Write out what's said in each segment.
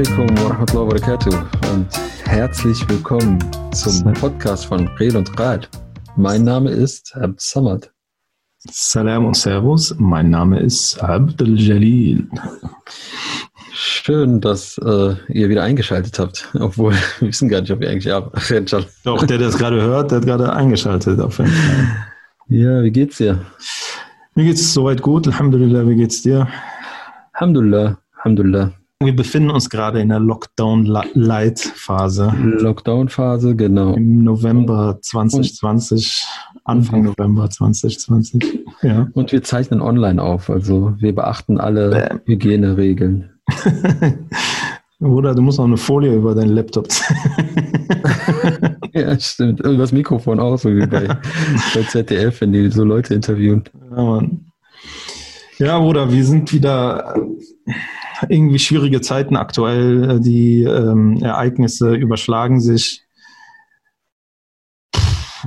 Alaikum wa rahmatullahi wa barakatuh und herzlich willkommen zum Podcast von Rel und Rad. Mein Name ist Abd Samad. Salam und Servus, mein Name ist Abdel Jalil. Schön, dass äh, ihr wieder eingeschaltet habt, obwohl wir wissen gar nicht, ob ihr eigentlich ab. Doch, der, der das gerade hört, der hat gerade eingeschaltet auf jeden Fall. Ja, wie geht's dir? Mir geht's soweit gut, Alhamdulillah, wie geht's dir? Alhamdulillah, Alhamdulillah. Wir befinden uns gerade in der Lockdown-Light-Phase. Lockdown-Phase, genau. Im November 2020, Anfang November 2020. Ja. Und wir zeichnen online auf, also wir beachten alle Bäm. Hygieneregeln. Oder du musst noch eine Folie über deinen Laptop ziehen. ja, stimmt. Und das Mikrofon auch, so wie bei, bei ZDF, wenn die so Leute interviewen. Ja, Mann. Ja, Bruder, wir sind wieder irgendwie schwierige Zeiten aktuell. Die ähm, Ereignisse überschlagen sich.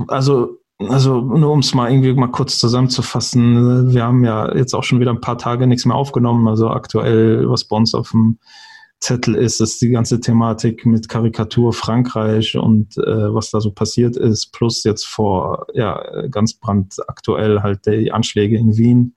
Also, also nur um es mal irgendwie mal kurz zusammenzufassen, wir haben ja jetzt auch schon wieder ein paar Tage nichts mehr aufgenommen. Also aktuell, was bei uns auf dem Zettel ist, ist die ganze Thematik mit Karikatur Frankreich und äh, was da so passiert ist, plus jetzt vor, ja, ganz brandaktuell halt die Anschläge in Wien.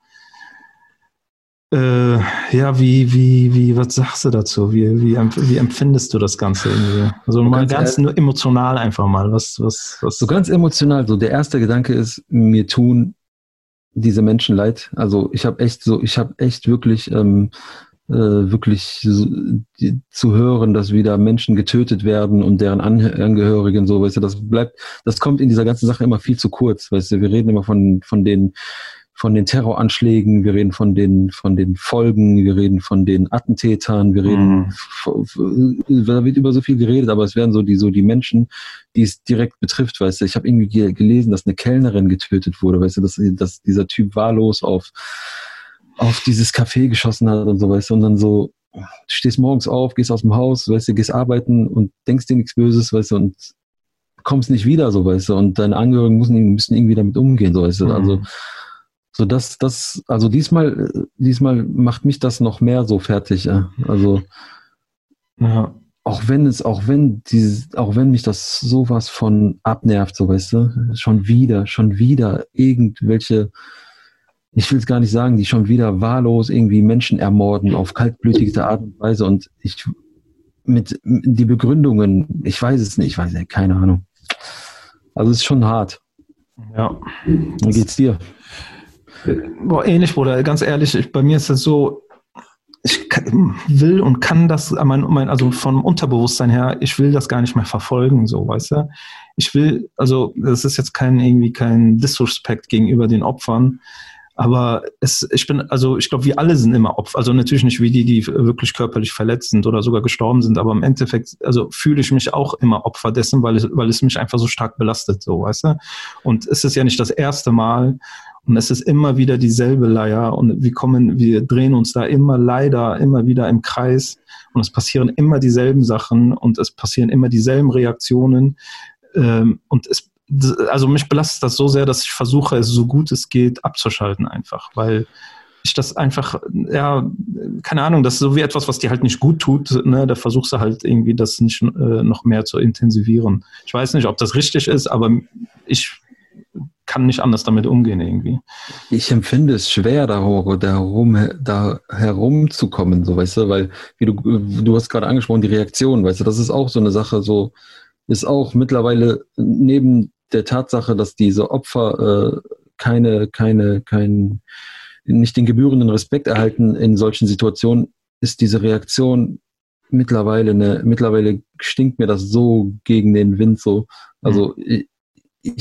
Äh, ja, wie, wie, wie, was sagst du dazu? Wie, wie, wie empfindest du das Ganze irgendwie? Also mal ganz nur emotional einfach mal. Was, was, was? So ganz emotional. So der erste Gedanke ist, mir tun diese Menschen leid. Also ich habe echt so, ich habe echt wirklich, ähm, äh, wirklich so, die, zu hören, dass wieder Menschen getötet werden und deren Angehörigen so, weißt du, das bleibt, das kommt in dieser ganzen Sache immer viel zu kurz, weißt du. Wir reden immer von von den von den Terroranschlägen, wir reden von den, von den Folgen, wir reden von den Attentätern, wir reden, mhm. da wird über so viel geredet, aber es werden so die, so die Menschen, die es direkt betrifft, weißt du. Ich habe irgendwie gelesen, dass eine Kellnerin getötet wurde, weißt du, dass, dass dieser Typ wahllos auf, auf dieses Café geschossen hat und so, weißt du, und dann so, du stehst morgens auf, gehst aus dem Haus, weißt du, gehst arbeiten und denkst dir nichts Böses, weißt du, und kommst nicht wieder, so, weißt du, und deine Angehörigen müssen, müssen irgendwie damit umgehen, so, weißt du, also, mhm so dass das, also diesmal, diesmal macht mich das noch mehr so fertig. Ja. Also ja. auch wenn es, auch wenn dieses, auch wenn mich das sowas von abnervt, so weißt du, schon wieder, schon wieder irgendwelche, ich will es gar nicht sagen, die schon wieder wahllos irgendwie Menschen ermorden auf kaltblütigste Art und Weise und ich mit die Begründungen, ich weiß es nicht, ich weiß nicht, keine Ahnung. Also es ist schon hart. Ja. Wie geht's dir? Boah, ähnlich, Bruder. Ganz ehrlich, ich, bei mir ist es so, ich kann, will und kann das, mein, mein, also vom Unterbewusstsein her, ich will das gar nicht mehr verfolgen, so, weißt du? Ich will, also, das ist jetzt kein, irgendwie kein Disrespect gegenüber den Opfern, aber es, ich bin, also ich glaube, wir alle sind immer Opfer. Also natürlich nicht wie die, die wirklich körperlich verletzt sind oder sogar gestorben sind, aber im Endeffekt, also fühle ich mich auch immer Opfer dessen, weil es, weil es mich einfach so stark belastet, so, weißt du? Und es ist ja nicht das erste Mal und es ist immer wieder dieselbe Leier. Und wir kommen, wir drehen uns da immer leider immer wieder im Kreis. Und es passieren immer dieselben Sachen. Und es passieren immer dieselben Reaktionen. Ähm, und es also mich belastet das so sehr, dass ich versuche, es so gut es geht abzuschalten einfach, weil ich das einfach, ja, keine Ahnung, das ist so wie etwas, was dir halt nicht gut tut, ne, da versuchst du halt irgendwie das nicht äh, noch mehr zu intensivieren. Ich weiß nicht, ob das richtig ist, aber ich kann nicht anders damit umgehen irgendwie. Ich empfinde es schwer, da, herum, da herumzukommen, so weißt du, weil, wie du, du hast gerade angesprochen, die Reaktion, weißt du, das ist auch so eine Sache, so ist auch mittlerweile neben der Tatsache, dass diese Opfer äh, keine, keine, kein, nicht den gebührenden Respekt erhalten in solchen Situationen, ist diese Reaktion mittlerweile eine, mittlerweile stinkt mir das so gegen den Wind so. Also mhm ich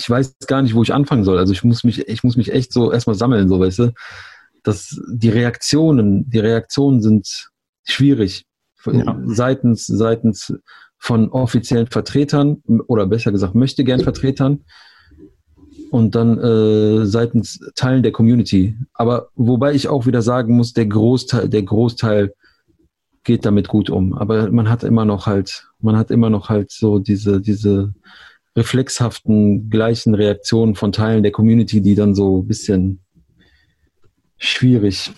weiß gar nicht, wo ich anfangen soll. Also ich muss mich, ich muss mich echt so erstmal sammeln, so weißt du. dass die Reaktionen, die Reaktionen sind schwierig. Ja. Seitens, seitens von offiziellen Vertretern oder besser gesagt möchte gern Vertretern und dann äh, seitens Teilen der Community. Aber wobei ich auch wieder sagen muss, der Großteil, der Großteil geht damit gut um. Aber man hat immer noch halt, man hat immer noch halt so diese, diese reflexhaften gleichen Reaktionen von Teilen der Community, die dann so ein bisschen schwierig,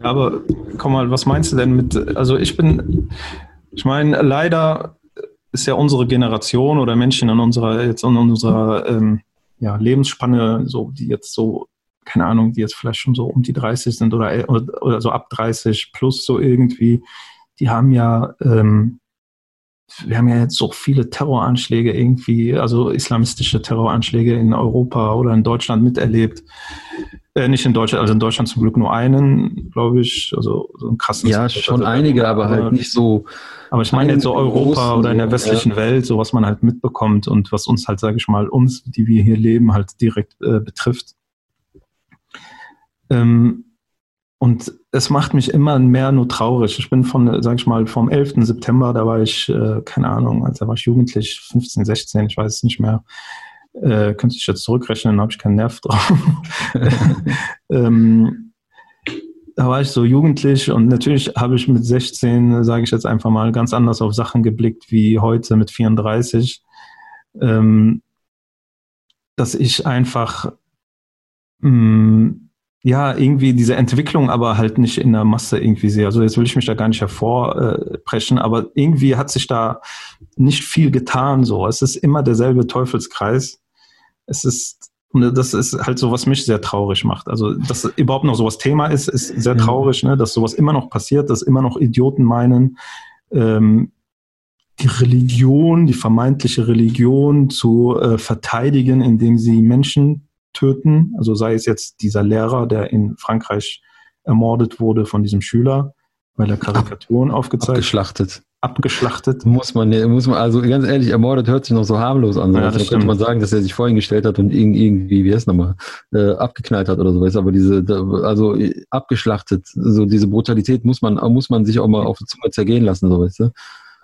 aber komm mal, was meinst du denn mit, also ich bin, ich meine, leider ist ja unsere Generation oder Menschen in unserer, jetzt in unserer ähm, ja, Lebensspanne, so, die jetzt so, keine Ahnung, die jetzt vielleicht schon so um die 30 sind oder, oder, oder so ab 30 plus so irgendwie, die haben ja, ähm, wir haben ja jetzt so viele Terroranschläge irgendwie, also islamistische Terroranschläge in Europa oder in Deutschland miterlebt. Äh, nicht in Deutschland, also in Deutschland zum Glück nur einen, glaube ich. Also so ein krassen. Ja, schon also, einige, aber, halt nicht so. Aber ich meine jetzt so Europa oder in der westlichen ja. Welt, so was man halt mitbekommt und was uns halt, sage ich mal, uns, die wir hier leben, halt direkt äh, betrifft. Ähm, und es macht mich immer mehr nur traurig. Ich bin von, sag ich mal, vom 11. September, da war ich, äh, keine Ahnung, also da war ich jugendlich, 15, 16, ich weiß es nicht mehr. Äh, könnte ich jetzt zurückrechnen, habe ich keinen Nerv drauf. ähm, da war ich so jugendlich und natürlich habe ich mit 16, sage ich jetzt einfach mal, ganz anders auf Sachen geblickt wie heute mit 34. Ähm, dass ich einfach mh, mm, ja, irgendwie diese Entwicklung aber halt nicht in der Masse irgendwie sehe. Also jetzt will ich mich da gar nicht hervorbrechen, aber irgendwie hat sich da nicht viel getan so. Es ist immer derselbe Teufelskreis. Es ist, und das ist halt so, was mich sehr traurig macht. Also, dass überhaupt noch sowas Thema ist, ist sehr traurig, ne? dass sowas immer noch passiert, dass immer noch Idioten meinen, ähm, die Religion, die vermeintliche Religion zu äh, verteidigen, indem sie Menschen töten. Also sei es jetzt dieser Lehrer, der in Frankreich ermordet wurde von diesem Schüler, weil er Karikaturen aufgezeigt hat. Abgeschlachtet. Abgeschlachtet. Muss man, muss man, also ganz ehrlich, ermordet hört sich noch so harmlos an. Ja, also könnte man sagen, dass er sich vorhin gestellt hat und irgendwie, wie heißt nochmal, äh, abgeknallt hat oder sowas. Aber diese, also abgeschlachtet, so diese Brutalität muss man, muss man sich auch mal auf die Zunge zergehen lassen, so weißt du.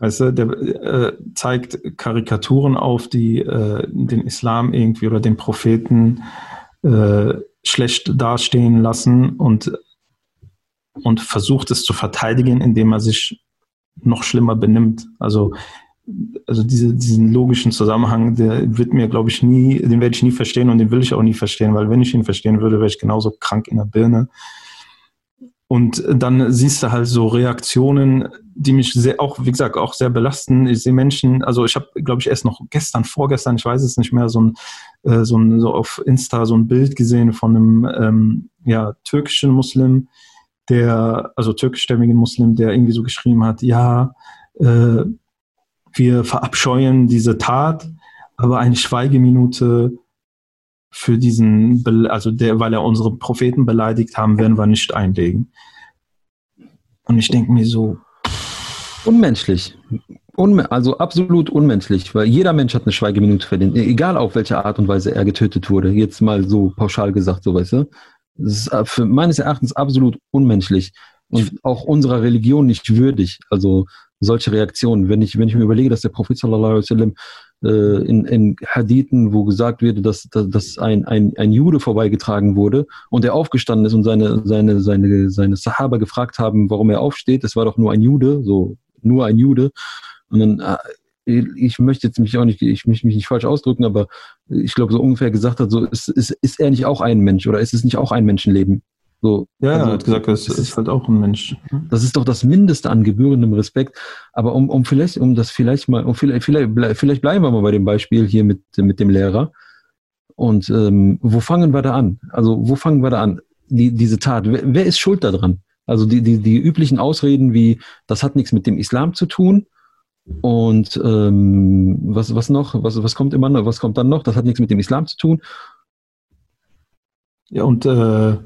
Weißt du, der äh, zeigt Karikaturen auf, die äh, den Islam irgendwie oder den Propheten äh, schlecht dastehen lassen und, und versucht es zu verteidigen, indem er sich noch schlimmer benimmt. Also, also diese, diesen logischen Zusammenhang, der wird mir, glaube ich, nie, den werde ich nie verstehen und den will ich auch nie verstehen, weil wenn ich ihn verstehen würde, wäre ich genauso krank in der Birne. Und dann siehst du halt so Reaktionen, die mich sehr, auch, wie gesagt, auch sehr belasten. Ich sehe Menschen, also ich habe, glaube ich, erst noch gestern, vorgestern, ich weiß es nicht mehr, so ein, äh, so ein, so auf Insta so ein Bild gesehen von einem, ähm, ja, türkischen Muslim, der, also türkischstämmigen Muslim, der irgendwie so geschrieben hat, ja, äh, wir verabscheuen diese Tat, aber eine Schweigeminute für diesen, also der, weil er unsere Propheten beleidigt haben, werden wir nicht einlegen. Und ich denke mir so. Unmenschlich. Unme also absolut unmenschlich, weil jeder Mensch hat eine Schweigeminute verdient, egal auf welche Art und Weise er getötet wurde. Jetzt mal so pauschal gesagt, so weißt du. Das ist äh, meines Erachtens absolut unmenschlich und auch unserer Religion nicht würdig. Also solche Reaktionen. Wenn ich, wenn ich mir überlege, dass der Prophet sallallahu alaihi wasallam äh, in, in Hadithen, wo gesagt wird, dass, dass, dass ein, ein, ein Jude vorbeigetragen wurde und er aufgestanden ist und seine, seine, seine, seine Sahaba gefragt haben, warum er aufsteht. Das war doch nur ein Jude, so nur ein Jude. Und dann, äh, ich möchte jetzt mich auch nicht, ich möchte mich nicht falsch ausdrücken, aber ich glaube, so ungefähr gesagt hat, so ist, ist, ist er nicht auch ein Mensch oder ist es nicht auch ein Menschenleben? So, ja, also, er hat gesagt, das ist halt auch ein Mensch. Das ist doch das Mindeste an gebührendem Respekt. Aber um, um vielleicht, um das vielleicht mal, um vielleicht, vielleicht, vielleicht bleiben wir mal bei dem Beispiel hier mit, mit dem Lehrer. Und ähm, wo fangen wir da an? Also wo fangen wir da an? Die, diese Tat, wer, wer ist schuld daran? Also die, die, die üblichen Ausreden wie, das hat nichts mit dem Islam zu tun. Und ähm, was, was noch? Was, was kommt immer noch? Was kommt dann noch? Das hat nichts mit dem Islam zu tun. Ja, und äh,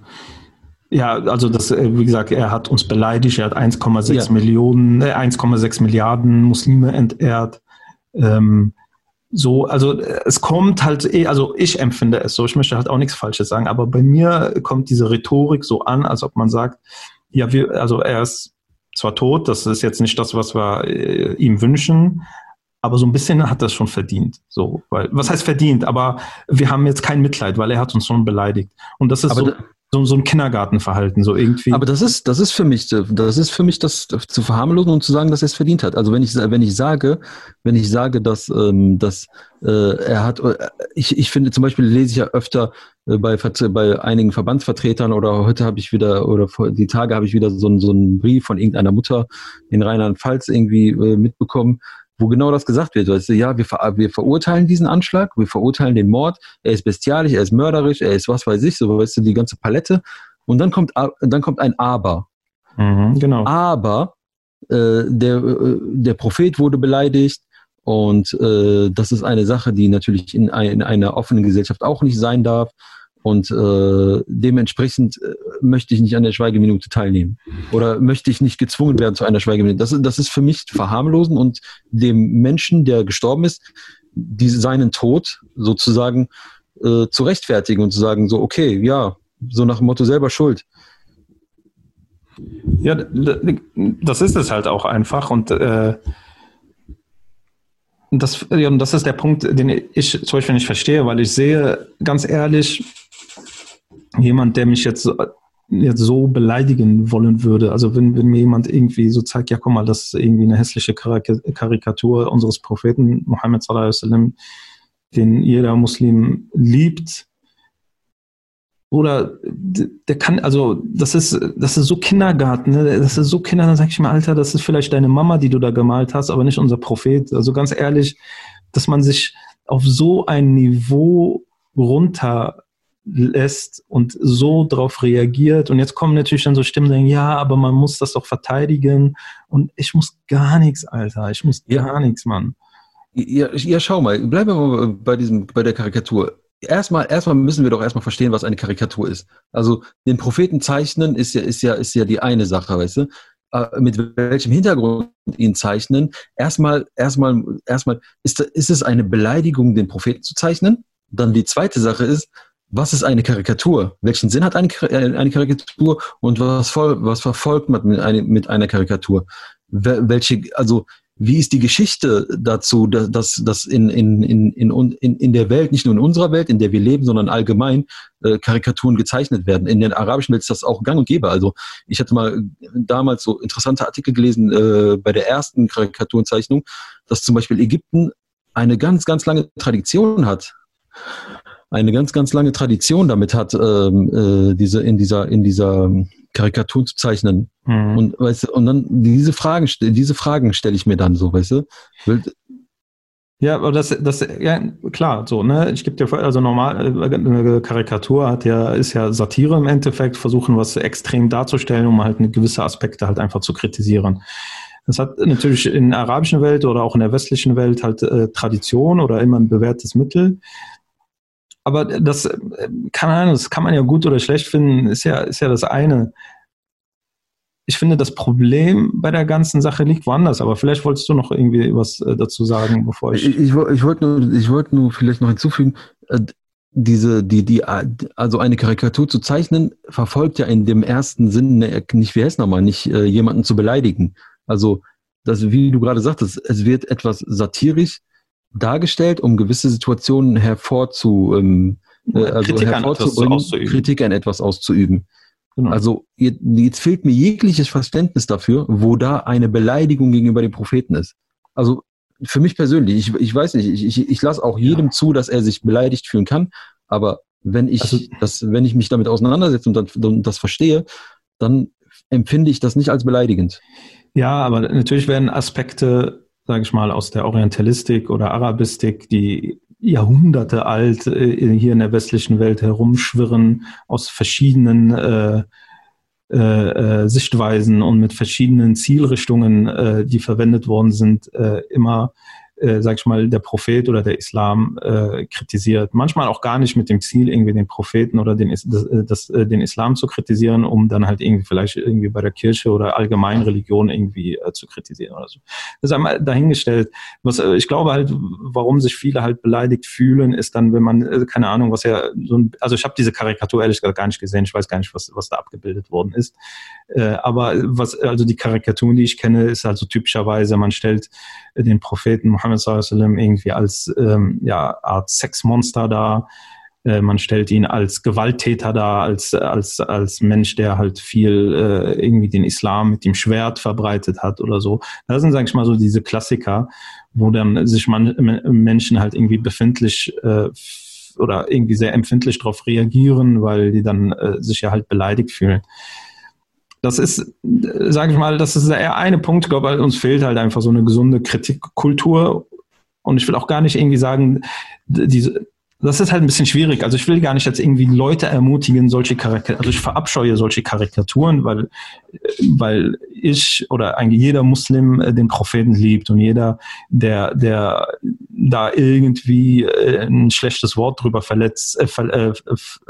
ja, also das, äh, wie gesagt, er hat uns beleidigt, er hat 1,6 ja. Millionen, äh, 1,6 Milliarden Muslime entehrt. Ähm, so, also äh, es kommt halt eh, also ich empfinde es so, ich möchte halt auch nichts Falsches sagen, aber bei mir kommt diese Rhetorik so an, als ob man sagt, ja, wir, also er ist zwar tot, das ist jetzt nicht das, was wir äh, ihm wünschen, aber so ein bisschen hat das schon verdient. So, weil, was heißt verdient? Aber wir haben jetzt kein Mitleid, weil er hat uns schon beleidigt. Und das ist aber so. Da, so, so ein Kindergartenverhalten, so irgendwie. Aber das ist, das ist für mich, das ist für mich das zu verharmlosen und zu sagen, dass er es verdient hat. Also wenn ich, wenn ich sage, wenn ich sage, dass, ähm, dass äh, er hat, äh, ich, ich finde zum Beispiel lese ich ja öfter äh, bei, bei einigen Verbandsvertretern oder heute habe ich wieder oder vor die Tage habe ich wieder so, einen so einen Brief von irgendeiner Mutter in Rheinland-Pfalz irgendwie äh, mitbekommen, wo genau das gesagt wird. Weißt du, ja, wir, ver wir verurteilen diesen Anschlag, wir verurteilen den Mord, er ist bestialisch, er ist mörderisch, er ist was weiß ich, so weißt du, die ganze Palette. Und dann kommt, dann kommt ein Aber. Mhm, genau. Aber äh, der, äh, der Prophet wurde beleidigt und äh, das ist eine Sache, die natürlich in, ein, in einer offenen Gesellschaft auch nicht sein darf. Und äh, dementsprechend äh, möchte ich nicht an der Schweigeminute teilnehmen. Oder möchte ich nicht gezwungen werden zu einer Schweigeminute. Das, das ist für mich verharmlosen und dem Menschen, der gestorben ist, die, seinen Tod sozusagen äh, zu rechtfertigen und zu sagen, so, okay, ja, so nach dem Motto selber schuld. Ja, das ist es halt auch einfach. Und äh, das, ja, das ist der Punkt, den ich zum Beispiel nicht verstehe, weil ich sehe, ganz ehrlich, jemand, der mich jetzt, jetzt so beleidigen wollen würde. Also wenn, wenn mir jemand irgendwie so zeigt, ja, guck mal, das ist irgendwie eine hässliche Karikatur unseres Propheten Muhammad sallallahu alaihi wasallam, den jeder Muslim liebt, oder der kann, also das ist, das ist so Kindergarten, ne? das ist so Kinder, dann sag ich mir, Alter, das ist vielleicht deine Mama, die du da gemalt hast, aber nicht unser Prophet. Also ganz ehrlich, dass man sich auf so ein Niveau runter lässt und so darauf reagiert. Und jetzt kommen natürlich dann so Stimmen, die sagen, ja, aber man muss das doch verteidigen. Und ich muss gar nichts, Alter. Ich muss ja. gar nichts, Mann. Ja, ja, schau mal, bleiben wir mal bei diesem, bei der Karikatur. Erstmal, erstmal müssen wir doch erstmal verstehen, was eine Karikatur ist. Also den Propheten zeichnen ist ja, ist ja, ist ja die eine Sache, weißt du? Äh, mit welchem Hintergrund ihn zeichnen? Erstmal, erstmal, erstmal, ist, ist es eine Beleidigung, den Propheten zu zeichnen? Dann die zweite Sache ist, was ist eine Karikatur? Welchen Sinn hat eine, äh, eine Karikatur und was, was verfolgt man mit, eine, mit einer Karikatur? Welche, also wie ist die Geschichte dazu, dass, dass in, in, in, in, in der Welt, nicht nur in unserer Welt, in der wir leben, sondern allgemein äh, Karikaturen gezeichnet werden? In der arabischen Welt ist das auch gang und gäbe. Also ich hatte mal damals so interessante Artikel gelesen äh, bei der ersten Karikaturenzeichnung, dass zum Beispiel Ägypten eine ganz, ganz lange Tradition hat eine ganz, ganz lange Tradition damit hat, ähm, äh, diese in dieser in dieser Karikatur zu zeichnen. Mhm. Und weißt du, und dann diese Fragen, diese Fragen stelle ich mir dann so, weißt du? Ja, aber das, das, ja, klar, so, ne? Ich gebe dir, also normal, eine Karikatur hat ja, ist ja Satire im Endeffekt, versuchen was extrem darzustellen, um halt eine gewisse Aspekte halt einfach zu kritisieren. Das hat natürlich in der arabischen Welt oder auch in der westlichen Welt halt äh, Tradition oder immer ein bewährtes Mittel. Aber das, keine Ahnung, das kann man ja gut oder schlecht finden, ist ja, ist ja das eine. Ich finde, das Problem bei der ganzen Sache liegt woanders, aber vielleicht wolltest du noch irgendwie was äh, dazu sagen, bevor ich. Ich, ich, ich wollte nur, ich wollte nur vielleicht noch hinzufügen, äh, diese, die, die, also eine Karikatur zu zeichnen, verfolgt ja in dem ersten Sinn nicht, wie heißt nochmal, nicht äh, jemanden zu beleidigen. Also, das, wie du gerade sagtest, es wird etwas satirisch dargestellt, um gewisse Situationen hervorzu, ähm, äh, also Kritik hervorzubringen, an Kritik an etwas auszuüben. Genau. Also jetzt fehlt mir jegliches Verständnis dafür, wo da eine Beleidigung gegenüber dem Propheten ist. Also für mich persönlich, ich, ich weiß nicht, ich, ich, ich lasse auch jedem ja. zu, dass er sich beleidigt fühlen kann, aber wenn ich also, das, wenn ich mich damit auseinandersetze und, dann, und das verstehe, dann empfinde ich das nicht als beleidigend. Ja, aber natürlich werden Aspekte sage ich mal, aus der Orientalistik oder Arabistik, die Jahrhunderte alt äh, hier in der westlichen Welt herumschwirren, aus verschiedenen äh, äh, äh Sichtweisen und mit verschiedenen Zielrichtungen, äh, die verwendet worden sind, äh, immer äh, sag ich mal, der Prophet oder der Islam äh, kritisiert. Manchmal auch gar nicht mit dem Ziel, irgendwie den Propheten oder den, das, äh, das, äh, den Islam zu kritisieren, um dann halt irgendwie vielleicht irgendwie bei der Kirche oder allgemein Religion irgendwie äh, zu kritisieren oder so. Das ist einmal dahingestellt. Was äh, ich glaube halt, warum sich viele halt beleidigt fühlen, ist dann, wenn man, äh, keine Ahnung, was ja so ein, also ich habe diese Karikatur ehrlich gesagt gar nicht gesehen, ich weiß gar nicht, was, was da abgebildet worden ist. Äh, aber was, also die Karikaturen, die ich kenne, ist halt so typischerweise, man stellt den Propheten Muhammad sallam irgendwie als ähm, ja, Art Sexmonster dar. Äh, man stellt ihn als Gewalttäter dar, als, als, als Mensch, der halt viel äh, irgendwie den Islam mit dem Schwert verbreitet hat oder so. Das sind, sag ich mal, so diese Klassiker, wo dann sich man, Menschen halt irgendwie befindlich äh, oder irgendwie sehr empfindlich darauf reagieren, weil die dann äh, sich ja halt beleidigt fühlen. Das ist, sage ich mal, das ist eher eine Punkt, ich glaube, uns fehlt halt einfach so eine gesunde Kritikkultur. Und ich will auch gar nicht irgendwie sagen, diese, das ist halt ein bisschen schwierig. Also ich will gar nicht jetzt irgendwie Leute ermutigen, solche Karikaturen, also ich verabscheue solche Karikaturen, weil, weil ich oder eigentlich jeder Muslim äh, den Propheten liebt und jeder, der, der da irgendwie äh, ein schlechtes Wort drüber verletzt, äh, ver, äh,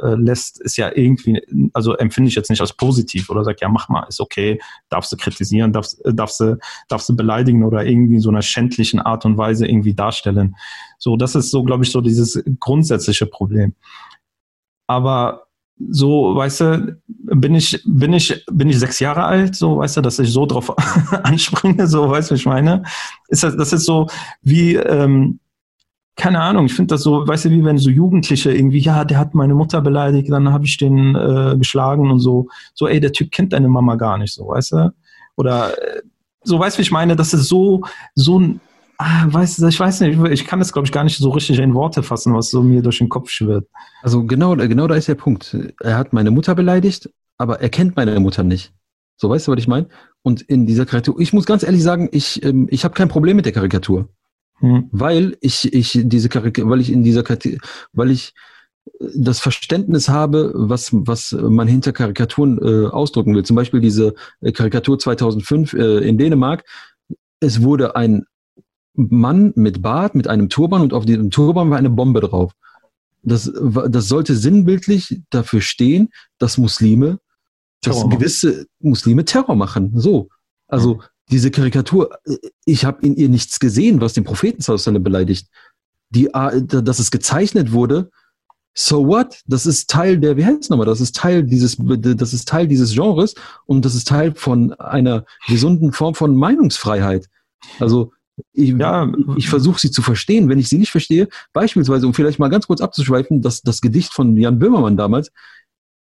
äh, lässt, ist ja irgendwie, also empfinde ich jetzt nicht als positiv oder sagt, ja, mach mal, ist okay, darfst du kritisieren, darfst, darfst du, darfst du beleidigen oder irgendwie so einer schändlichen Art und Weise irgendwie darstellen. So, das ist so, glaube ich, so dieses grundsätzliche Problem. Aber so, weißt du, bin ich, bin ich, bin ich sechs Jahre alt, so, weißt du, dass ich so drauf anspringe, so, weißt du, ich meine? Ist das, das ist so wie, ähm, keine Ahnung, ich finde das so, weißt du, wie wenn so Jugendliche irgendwie, ja, der hat meine Mutter beleidigt, dann habe ich den äh, geschlagen und so, so, ey, der Typ kennt deine Mama gar nicht, so, weißt du? Oder äh, so, weißt du, wie ich meine? Das ist so, so ein Ah, weiß, ich weiß nicht, ich kann das, glaube ich, gar nicht so richtig in Worte fassen, was so mir durch den Kopf schwirrt. Also genau, genau da ist der Punkt. Er hat meine Mutter beleidigt, aber er kennt meine Mutter nicht. So, weißt du, was ich meine? Und in dieser Karikatur, ich muss ganz ehrlich sagen, ich, ähm, ich habe kein Problem mit der Karikatur. Hm. Weil ich, ich diese Karikatur, weil ich in dieser Karikatur, weil ich äh, das Verständnis habe, was, was man hinter Karikaturen äh, ausdrücken will. Zum Beispiel diese äh, Karikatur 2005 äh, in Dänemark. Es wurde ein Mann mit Bart, mit einem Turban und auf diesem Turban war eine Bombe drauf. Das, das sollte sinnbildlich dafür stehen, dass Muslime, dass gewisse Muslime Terror machen. So. Also diese Karikatur, ich habe in ihr nichts gesehen, was den Propheten beleidigt. Die, dass es gezeichnet wurde, so what? Das ist Teil der, wie heißt es nochmal? Das ist Teil dieses, das ist Teil dieses Genres und das ist Teil von einer gesunden Form von Meinungsfreiheit. Also ich, ja, ich versuche sie zu verstehen. Wenn ich sie nicht verstehe, beispielsweise, um vielleicht mal ganz kurz abzuschweifen, das, das Gedicht von Jan Böhmermann damals,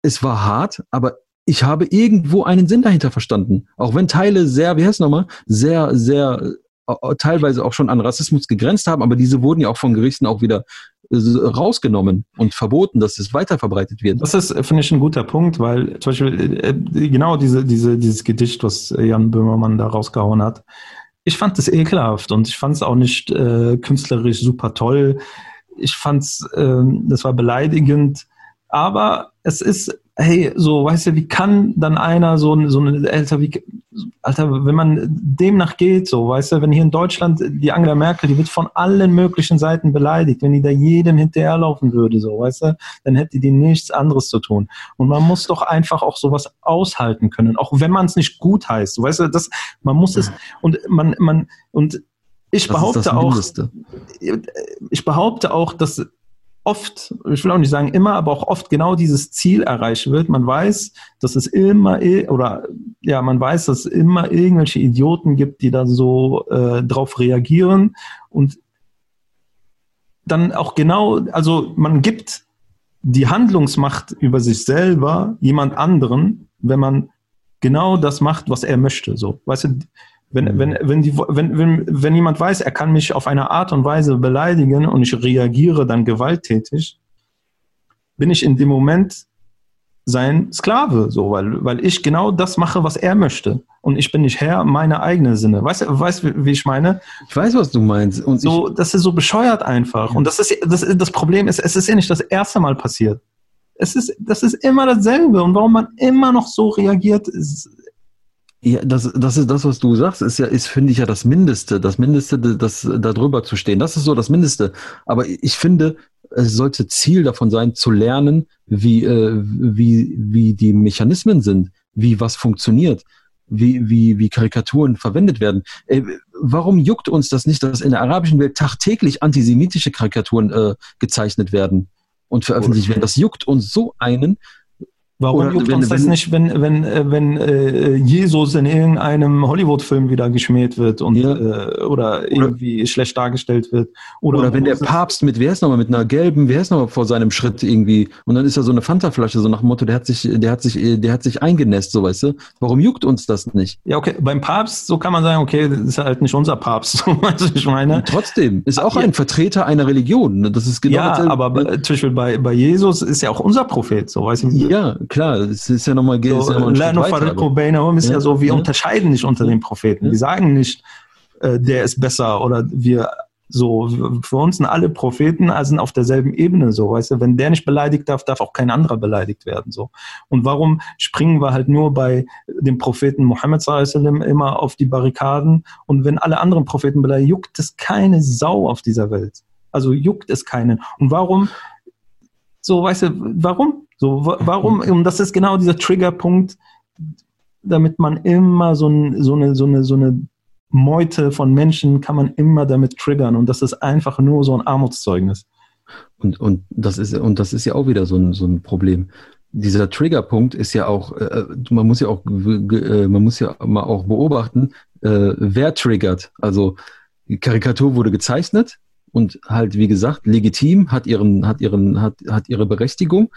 es war hart, aber ich habe irgendwo einen Sinn dahinter verstanden. Auch wenn Teile sehr, wie heißt es nochmal, sehr, sehr, äh, teilweise auch schon an Rassismus gegrenzt haben, aber diese wurden ja auch von Gerichten auch wieder äh, rausgenommen und verboten, dass es weiter verbreitet wird. Das ist, finde ich, ein guter Punkt, weil zum Beispiel äh, genau diese, diese, dieses Gedicht, was Jan Böhmermann da rausgehauen hat, ich fand es ekelhaft und ich fand es auch nicht äh, künstlerisch super toll. Ich fand es, äh, das war beleidigend, aber es ist hey, so, weißt du, wie kann dann einer so, so eine, Alter, wie, Alter, wenn man demnach geht, so, weißt du, wenn hier in Deutschland die Angela Merkel, die wird von allen möglichen Seiten beleidigt, wenn die da jedem hinterherlaufen würde, so, weißt du, dann hätte die nichts anderes zu tun. Und man muss doch einfach auch sowas aushalten können, auch wenn man es nicht gut heißt, weißt du, das, man muss es, und man, man, und ich das behaupte auch, ich behaupte auch, dass oft, ich will auch nicht sagen immer, aber auch oft genau dieses Ziel erreicht wird. Man weiß, dass es immer, oder ja, man weiß, dass es immer irgendwelche Idioten gibt, die da so äh, drauf reagieren und dann auch genau, also man gibt die Handlungsmacht über sich selber jemand anderen, wenn man genau das macht, was er möchte. So, weißt du, wenn, mhm. wenn, wenn, die, wenn, wenn, wenn jemand weiß, er kann mich auf eine Art und Weise beleidigen und ich reagiere dann gewalttätig, bin ich in dem Moment sein Sklave, so, weil, weil ich genau das mache, was er möchte. Und ich bin nicht Herr meiner eigenen Sinne. Weißt du, weißt, wie ich meine? Ich weiß, was du meinst. Und so, das ist so bescheuert einfach. Und das ist, das, das Problem ist, es ist ja nicht das erste Mal passiert. Es ist, das ist immer dasselbe. Und warum man immer noch so reagiert, ist, ja, das, das ist das, was du sagst, ist ja, ist, finde ich ja das Mindeste. Das Mindeste, das, da drüber zu stehen. Das ist so das Mindeste. Aber ich finde, es sollte Ziel davon sein, zu lernen, wie, äh, wie, wie die Mechanismen sind, wie was funktioniert, wie, wie, wie Karikaturen verwendet werden. Ey, warum juckt uns das nicht, dass in der arabischen Welt tagtäglich antisemitische Karikaturen äh, gezeichnet werden und veröffentlicht werden? Das juckt uns so einen, Warum Oder juckt wenn- uns das wenn- nicht, wenn, wenn, äh, wenn äh, Jesus in irgendeinem Hollywood-Film wieder geschmäht wird und Ja. äh, oder irgendwie schlecht dargestellt wird? Oder, Oder wenn der Papst mit, wer ist nochmal, mit einer gelben, wer ist nochmal vor seinem Schritt irgendwie, und dann ist da so eine Fanta-Flasche, so nach dem Motto, der hat sich, der hat sich, der hat sich eingenässt, so weißt du? Warum juckt uns das nicht? Ja, okay, beim Papst, so kann man sagen, okay, das ist halt nicht unser Papst, so weißt du, ich meine. Und trotzdem, ist auch Ja. ein Vertreter einer Religion. ne? Das ist genau ja, aber zum Beispiel bei, bei Jesus ist ja auch unser Prophet, so weißt du. Ja, klar, es ist ja nochmal, So, ist ja noch ein bainahum ist ja, Ja, so, wir ja. unterscheiden nicht unter den Propheten. Ja. Wir sagen nicht, äh, der ist besser oder wir so, für uns sind alle Propheten also sind auf derselben Ebene, so, weißt du, wenn der nicht beleidigt darf, darf auch kein anderer beleidigt werden, so. Und warum springen wir halt nur bei dem Propheten Mohammed sallallahu immer auf die Barrikaden und wenn alle anderen Propheten beleidigen, juckt es keine Sau auf dieser Welt. Also juckt es keinen. Und warum, so, weißt du, warum? So, wa- warum? Und das ist genau dieser Triggerpunkt, damit man immer so, so, eine, so, eine, so eine Meute von Menschen kann man immer damit triggern. Und das ist einfach nur so ein Armutszeugnis. Und, und, das ist, und das ist ja auch wieder so ein, so ein Problem. Dieser Triggerpunkt ist ja auch, äh, man muss ja auch, äh, man muss ja mal auch beobachten, äh, wer triggert. Also die Karikatur wurde gezeichnet und halt, wie gesagt, legitim, hat ihren, hat ihren, hat, hat ihre Berechtigung.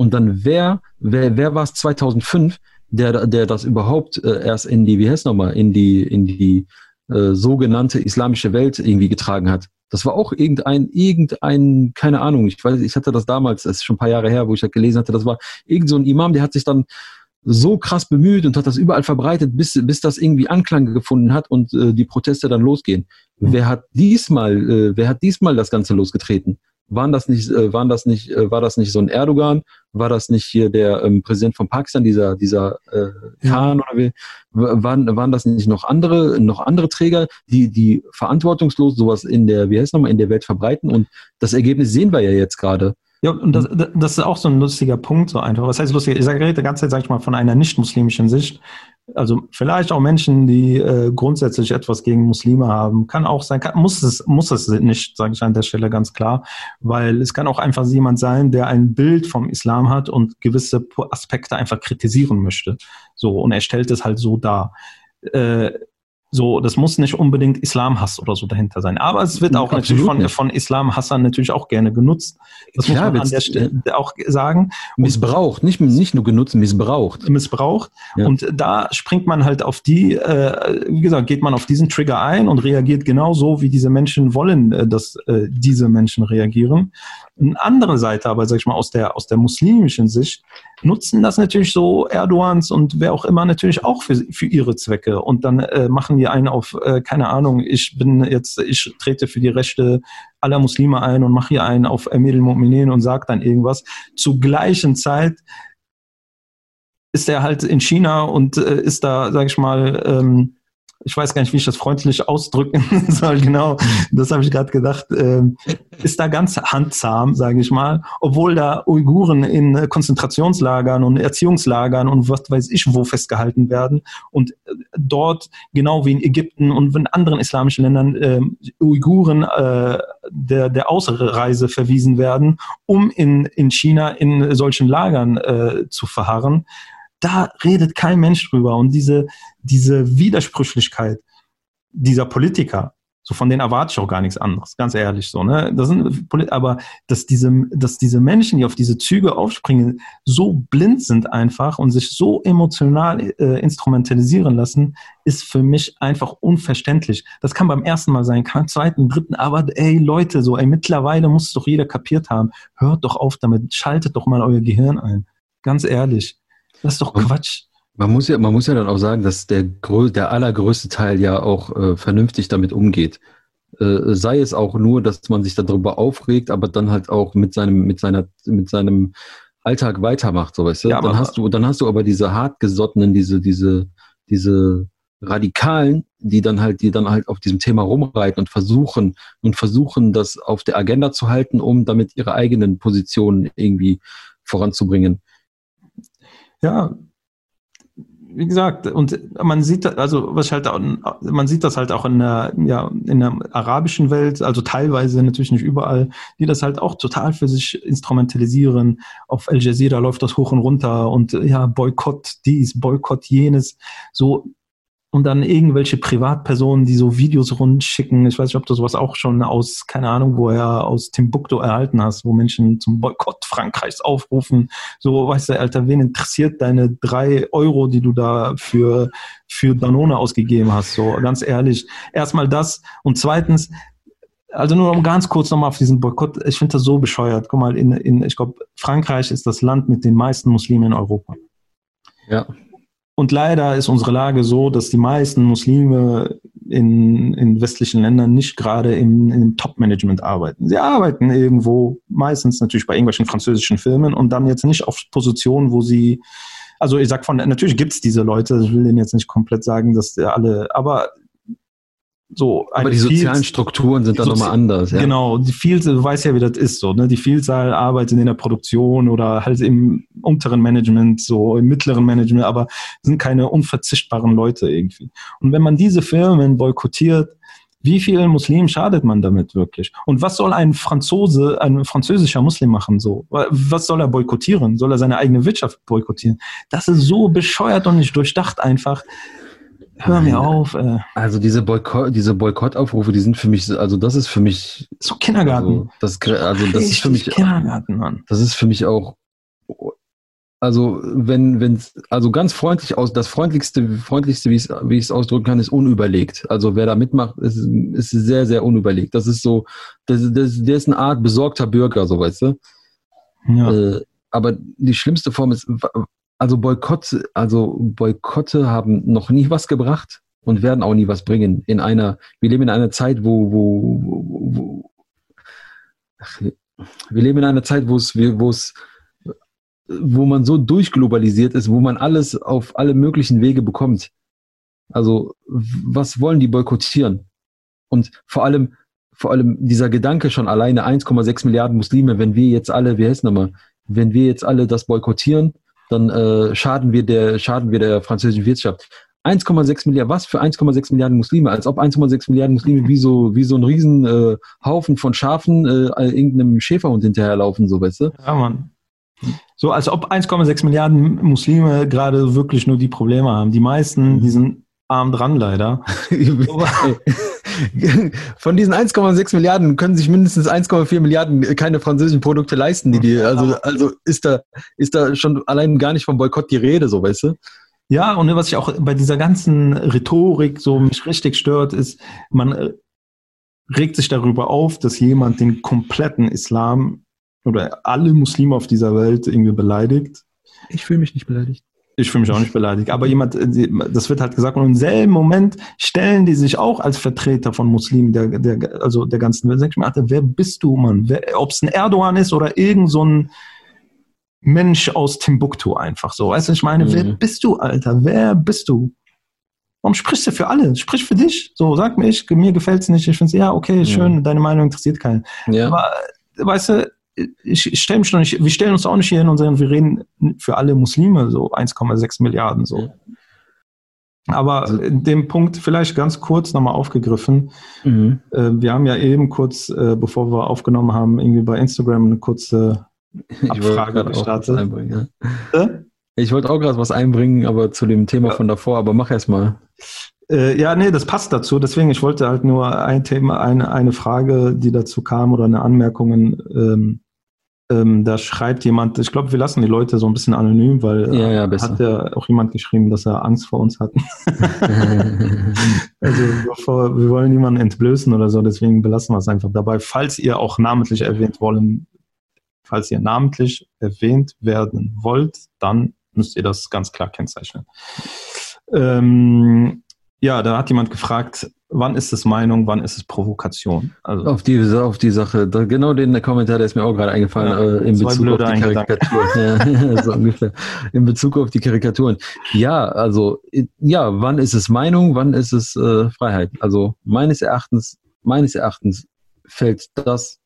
Und dann wer, wer, wer war es 2005, der, der das überhaupt äh, erst in die, wie heißt nochmal, in die, in die äh, sogenannte islamische Welt irgendwie getragen hat? Das war auch irgendein, irgendein, keine Ahnung, ich weiß, ich hatte das damals, das ist schon ein paar Jahre her, wo ich das gelesen hatte, das war irgend so ein Imam, der hat sich dann so krass bemüht und hat das überall verbreitet, bis, bis das irgendwie Anklang gefunden hat und äh, die Proteste dann losgehen. Mhm. Wer hat diesmal, äh, wer hat diesmal das Ganze losgetreten? Waren das nicht, äh, waren das nicht, äh, war das nicht so ein Erdogan? War das nicht hier der ähm, Präsident von Pakistan, dieser, dieser äh, Khan oder wie? Waren, waren das nicht noch andere, noch andere Träger, die, die verantwortungslos sowas in der, wie heißt nochmal, in der Welt verbreiten? Und das Ergebnis sehen wir ja jetzt gerade. Ja, und das, das ist auch so ein lustiger Punkt, so einfach. Was heißt lustig? Ich sage rede die ganze Zeit, sag ich mal, von einer nicht-muslimischen Sicht. Also vielleicht auch Menschen, die äh, grundsätzlich etwas gegen Muslime haben, kann auch sein, kann, muss es muss es nicht, sage ich an der Stelle ganz klar, weil es kann auch einfach jemand sein, der ein Bild vom Islam hat und gewisse Aspekte einfach kritisieren möchte. So und er stellt es halt so dar. Äh, so, das muss nicht unbedingt Islamhass oder so dahinter sein. Aber es wird auch Absolut natürlich von, nicht. von Islamhassern natürlich auch gerne genutzt. Das Klar muss man an der Stelle auch sagen. Missbraucht, nicht, nicht nur genutzt, missbraucht. Missbraucht. Ja. Und da springt man halt auf die, äh, wie gesagt, geht man auf diesen Trigger ein und reagiert genau so, wie diese Menschen wollen, äh, dass äh, diese Menschen reagieren. Eine andere Seite, aber sag ich mal, aus der, aus der muslimischen Sicht, nutzen das natürlich so Erdogans und wer auch immer natürlich auch für, für ihre Zwecke. Und dann äh, machen die einen auf, äh, keine Ahnung, ich bin jetzt, ich trete für die Rechte aller Muslime ein und mache hier einen auf Emir al-Mu'minin und sagt dann irgendwas. Zur gleichen Zeit ist er halt in China und äh, ist da, sag ich mal, ähm, ich weiß gar nicht, wie ich das freundlich ausdrücken soll, genau, das habe ich gerade gedacht, ähm, ist da ganz handzahm, sage ich mal, obwohl da Uiguren in Konzentrationslagern und Erziehungslagern und was weiß ich wo festgehalten werden und äh, dort, genau wie in Ägypten und in anderen islamischen Ländern, äh, Uiguren äh, der, der Ausreise verwiesen werden, um in, in China in solchen Lagern äh, zu verharren da redet kein Mensch drüber. Und diese, diese Widersprüchlichkeit dieser Politiker, so von denen erwarte ich auch gar nichts anderes, ganz ehrlich so, ne? Das sind, Polit- aber dass diese, dass diese Menschen, die auf diese Züge aufspringen, so blind sind einfach und sich so emotional äh, instrumentalisieren lassen, ist für mich einfach unverständlich. Das kann beim ersten Mal sein, kann beim zweiten, dritten, aber ey Leute, so, ey, mittlerweile muss es doch jeder kapiert haben. Hört doch auf damit, schaltet doch mal euer Gehirn ein. Ganz ehrlich. Das ist doch Quatsch. Man muss ja, man muss ja dann auch sagen, dass der, der allergrößte Teil ja auch äh, vernünftig damit umgeht. Äh, sei es auch nur, dass man sich darüber aufregt, aber dann halt auch mit seinem, mit seiner, mit seinem Alltag weitermacht, so weißt du. Ja, dann hast du, dann hast du aber diese hartgesottenen, diese, diese, diese Radikalen, die dann halt, die dann halt auf diesem Thema rumreiten und versuchen und versuchen, das auf der Agenda zu halten, um damit ihre eigenen Positionen irgendwie voranzubringen. Ja, wie gesagt, und man sieht, also was halt, man sieht das halt auch in der, ja, in der arabischen Welt, also teilweise natürlich nicht überall, die das halt auch total für sich instrumentalisieren. Auf Al Jazeera läuft das hoch und runter und ja, Boykott dies, Boykott jenes. So, und dann irgendwelche Privatpersonen, die so Videos rundschicken. Ich weiß nicht, ob du sowas auch schon aus, keine Ahnung, woher aus Timbuktu erhalten hast, wo Menschen zum Boykott Frankreichs aufrufen. So, weißt du, Alter, wen interessiert deine drei Euro, die du da für, für Danone ausgegeben hast? So, ganz ehrlich. Erstmal das. Und zweitens, also nur um ganz kurz nochmal auf diesen Boykott, ich finde das so bescheuert. Guck mal, in, in ich glaube, Frankreich ist das Land mit den meisten Muslimen in Europa. Ja. Und leider ist unsere Lage so, dass die meisten Muslime in, in westlichen Ländern nicht gerade im, im Top-Management arbeiten. Sie arbeiten irgendwo, meistens natürlich bei irgendwelchen französischen Firmen und dann jetzt nicht auf Positionen, wo sie, also ich sag von, natürlich gibt's diese Leute, ich will denen jetzt nicht komplett sagen, dass alle, aber so, Aber die sozialen Strukturen sind dann nochmal anders. Ja. Genau, die Vielzahl, du weißt ja, wie das ist so. Ne? Die Vielzahl arbeitet in der Produktion oder halt im unteren Management, so im mittleren Management, aber sind keine unverzichtbaren Leute irgendwie. Und wenn man diese Firmen boykottiert, wie vielen Muslimen schadet man damit wirklich? Und was soll ein Franzose, ein französischer Muslim machen so? Was soll er boykottieren? Soll er seine eigene Wirtschaft boykottieren? Das ist so bescheuert und nicht durchdacht einfach. Hör mir auf. Äh. Also diese Boykott, diese Boykottaufrufe, die sind für mich, also das ist für mich so Kindergarten. Also das, also das ist für mich Kindergarten, Mann. Das ist für mich auch, also wenn, wenn, also ganz freundlich aus, das freundlichste, freundlichste, wie ich wie ich es ausdrücken kann, ist unüberlegt. Also wer da mitmacht, ist, ist sehr, sehr unüberlegt. Das ist so, das, das, der ist eine Art besorgter Bürger, so weißt du. Ja. Äh, aber die schlimmste Form ist, also Boykott, also Boykotte haben noch nie was gebracht und werden auch nie was bringen. In einer, wir leben in einer Zeit, wo, wo, wo, wo ach, wir leben in einer Zeit, wo es, wo es, wo man so durchglobalisiert ist, wo man alles auf alle möglichen Wege bekommt. Also, was wollen die boykottieren? Und vor allem, vor allem dieser Gedanke schon alleine 1,6 Milliarden Muslime, wenn wir jetzt alle, wie heißt nochmal, wenn wir jetzt alle das boykottieren, dann äh, schaden wir der, schaden wir der französischen Wirtschaft. 1,6 Milliarden, was für 1,6 Milliarden Muslime? Als ob 1,6 Milliarden Muslime wie so, wie so ein riesen äh, Haufen von Schafen äh, irgendeinem Schäferhund hinterherlaufen, so weißt du? Ja, Mann. So, als ob 1,6 Milliarden Muslime gerade wirklich nur die Probleme haben. Die meisten, die sind arm dran leider. Von diesen 1,6 Milliarden können sich mindestens 1,4 Milliarden keine französischen Produkte leisten, die die, also, also ist da, ist da schon allein gar nicht vom Boykott die Rede, so weißt du? Ja, und was ich auch bei dieser ganzen Rhetorik so mich richtig stört, ist, man regt sich darüber auf, dass jemand den kompletten Islam oder alle Muslime auf dieser Welt irgendwie beleidigt. Ich fühle mich nicht beleidigt. Ich fühle mich auch nicht beleidigt. Aber jemand, äh, das wird halt gesagt, und im selben Moment stellen die sich auch als Vertreter von Muslimen, der, der, also der ganzen Welt. Sag ich mir, wer bist du, Mann? Ob es ein Erdogan ist oder irgend so ein Mensch aus Timbuktu einfach so. Weißt du, ich meine, mhm. wer bist du, Alter? Wer bist du? Warum sprichst du für alle? Sprich für dich. So, sag mir, ich, mir gefällt es nicht. Ich finde ja, okay, schön, mhm. deine Meinung interessiert keinen. Ja. Aber, weißt du, ich stelle mich noch nicht, wir stellen uns auch nicht hier hin und sagen, wir reden für alle Muslime so 1,6 Milliarden so. Aber also dem Punkt vielleicht ganz kurz nochmal aufgegriffen. Mhm. Äh, wir haben ja eben kurz, äh, bevor wir aufgenommen haben, irgendwie bei Instagram eine kurze Abfrage gestartet. Ja. Ich wollte auch gerade was einbringen, aber zu dem Thema von davor, aber mach erst mal. Äh, ja, nee, das passt dazu. Deswegen, ich wollte halt nur ein Thema, eine, eine Frage, die dazu kam oder eine Anmerkung ähm, ähm, da schreibt jemand, ich glaube, wir lassen die Leute so ein bisschen anonym, weil ja, ja, hat ja auch jemand geschrieben, dass er Angst vor uns hat. also bevor, wir wollen niemanden entblößen oder so, deswegen belassen wir es einfach dabei. Falls ihr auch namentlich erwähnt wollen, falls ihr namentlich erwähnt werden wollt, dann müsst ihr das ganz klar kennzeichnen. Ähm, ja, da hat jemand gefragt, wann ist es Meinung, wann ist es Provokation? Also auf die, auf die Sache, da, genau den Kommentar, der ist mir auch gerade eingefallen, ja, äh, in Bezug auf die Karikaturen. ja, so ungefähr. In Bezug auf die Karikaturen. Ja, also, ja, wann ist es Meinung, wann ist es äh, Freiheit? Also meines Erachtens, meines Erachtens fällt das,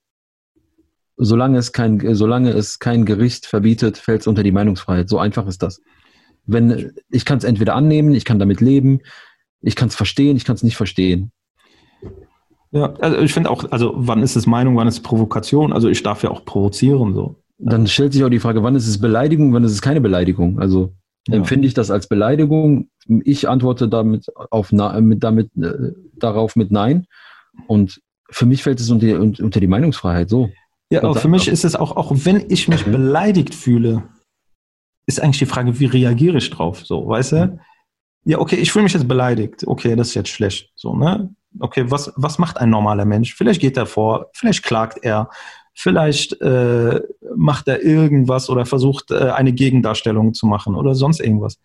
solange es kein, solange es kein Gericht verbietet, fällt es unter die Meinungsfreiheit. So einfach ist das. Wenn ich kann es entweder annehmen, ich kann damit leben, ich kann es verstehen, ich kann es nicht verstehen. Ja, also ich finde auch, also wann ist es Meinung, wann ist es Provokation? Also ich darf ja auch provozieren so. Dann stellt sich auch die Frage, wann ist es Beleidigung, wann ist es keine Beleidigung? Also ja. empfinde ich das als Beleidigung? Ich antworte damit auf mit damit äh, darauf mit Nein. Und für mich fällt es unter die, unter die Meinungsfreiheit so. Ja, aber für mich ist es auch, auch wenn ich mich mhm. beleidigt fühle, ist eigentlich die Frage, wie reagiere ich drauf? So, weißt du? Ja, okay, ich fühle mich jetzt beleidigt. Okay, das ist jetzt schlecht. So, ne? Okay, was, was macht ein normaler Mensch? Vielleicht geht er vor, vielleicht klagt er, vielleicht äh, macht er irgendwas oder versucht, äh, eine Gegendarstellung zu machen oder sonst irgendwas.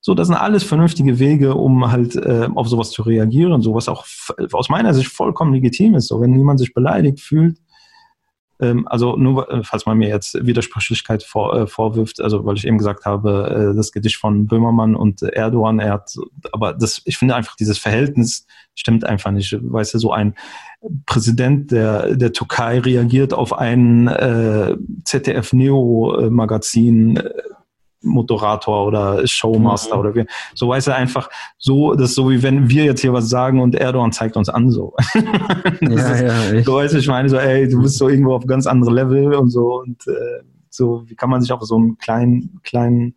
So, das sind alles vernünftige Wege, um halt äh, auf sowas zu reagieren, sowas auch aus meiner Sicht vollkommen legitim ist. So, wenn niemand sich beleidigt fühlt, also nur, äh, falls man mir jetzt Widersprüchlichkeit vor, äh, vorwirft, also weil ich eben gesagt habe, äh, das Gedicht von Böhmermann und Erdogan, er hat, aber das, ich finde einfach dieses Verhältnis stimmt einfach nicht. Weißt du, so ein Präsident der, der Türkei reagiert auf ein äh, ZDF-Neo-Magazin, äh, Moderator oder Showmaster mhm. oder wie. So weiß er einfach so, das ist so wie wenn wir jetzt hier was sagen und Erdogan zeigt uns an so. ja, ist, ja, so weiß ich meine so, ey, du bist so irgendwo auf ganz andere Level und so und äh, so, wie kann man sich auf so einen kleinen, kleinen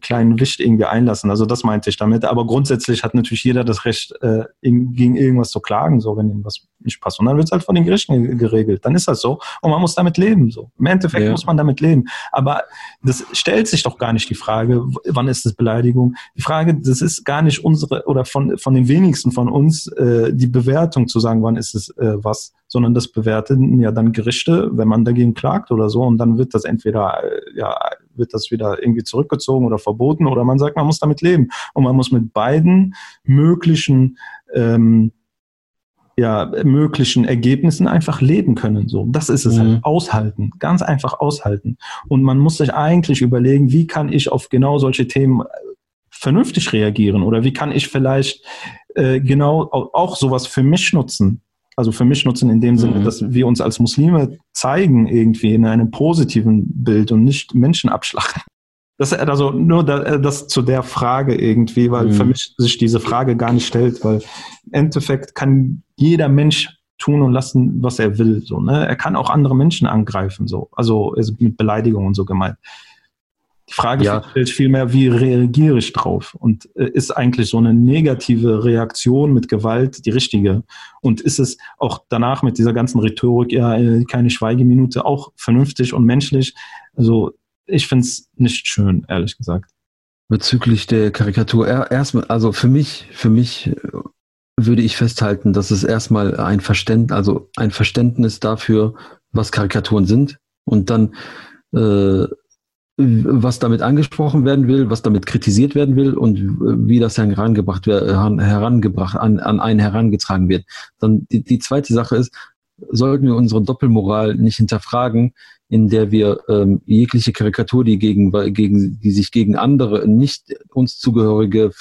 kleinen Wicht irgendwie einlassen. Also das meinte ich damit. Aber grundsätzlich hat natürlich jeder das Recht, äh, gegen irgendwas zu klagen, so wenn ihm was nicht passt. Und dann wird es halt von den Gerichten geregelt. Dann ist das so. Und man muss damit leben. So. Im Endeffekt ja. muss man damit leben. Aber das stellt sich doch gar nicht die Frage, wann ist das Beleidigung? Die Frage, das ist gar nicht unsere oder von, von den wenigsten von uns äh, die Bewertung zu sagen, wann ist es äh, was, sondern das bewerten ja dann Gerichte, wenn man dagegen klagt oder so. Und dann wird das entweder äh, ja wird das wieder irgendwie zurückgezogen oder verboten oder man sagt, man muss damit leben. Und man muss mit beiden möglichen ähm, ja, möglichen Ergebnissen einfach leben können. So, das ist es halt. mhm. halt. Aushalten, ganz einfach aushalten. Und man muss sich eigentlich überlegen, wie kann ich auf genau solche Themen äh, vernünftig reagieren oder wie kann ich vielleicht äh, genau auch sowas für mich nutzen also für mich nutzen in dem Sinne, mhm. dass wir uns als Muslime zeigen irgendwie in einem positiven Bild und nicht Menschen abschlachten. Das also nur das zu der Frage irgendwie, weil mhm. für mich sich diese Frage gar nicht stellt, weil im Endeffekt kann jeder Mensch tun und lassen, was er will. So, ne? Er kann auch andere Menschen angreifen, so, also mit Beleidigungen und so gemeint. Die Frage ja. stellt vielmehr, wie reagiere ich drauf? Und äh, ist eigentlich so eine negative Reaktion mit Gewalt die richtige? Und ist es auch danach mit dieser ganzen Rhetorik, ja, äh, keine Schweigeminute, auch vernünftig und menschlich? Also ich finde es nicht schön, ehrlich gesagt. Bezüglich der Karikatur, erstmal, also für mich, für mich äh, würde ich festhalten, dass es erstmal ein Verständnis, also ein Verständnis dafür, was Karikaturen sind und dann äh, was damit angesprochen werden will, was damit kritisiert werden will und wie das herangebracht herangebracht, an, an einen herangetragen wird. Dann die, die zweite Sache ist, sollten wir unsere Doppelmoral nicht hinterfragen, in der wir ähm, jegliche Karikatur, die gegen, gegen, die sich gegen andere nicht uns zugehörige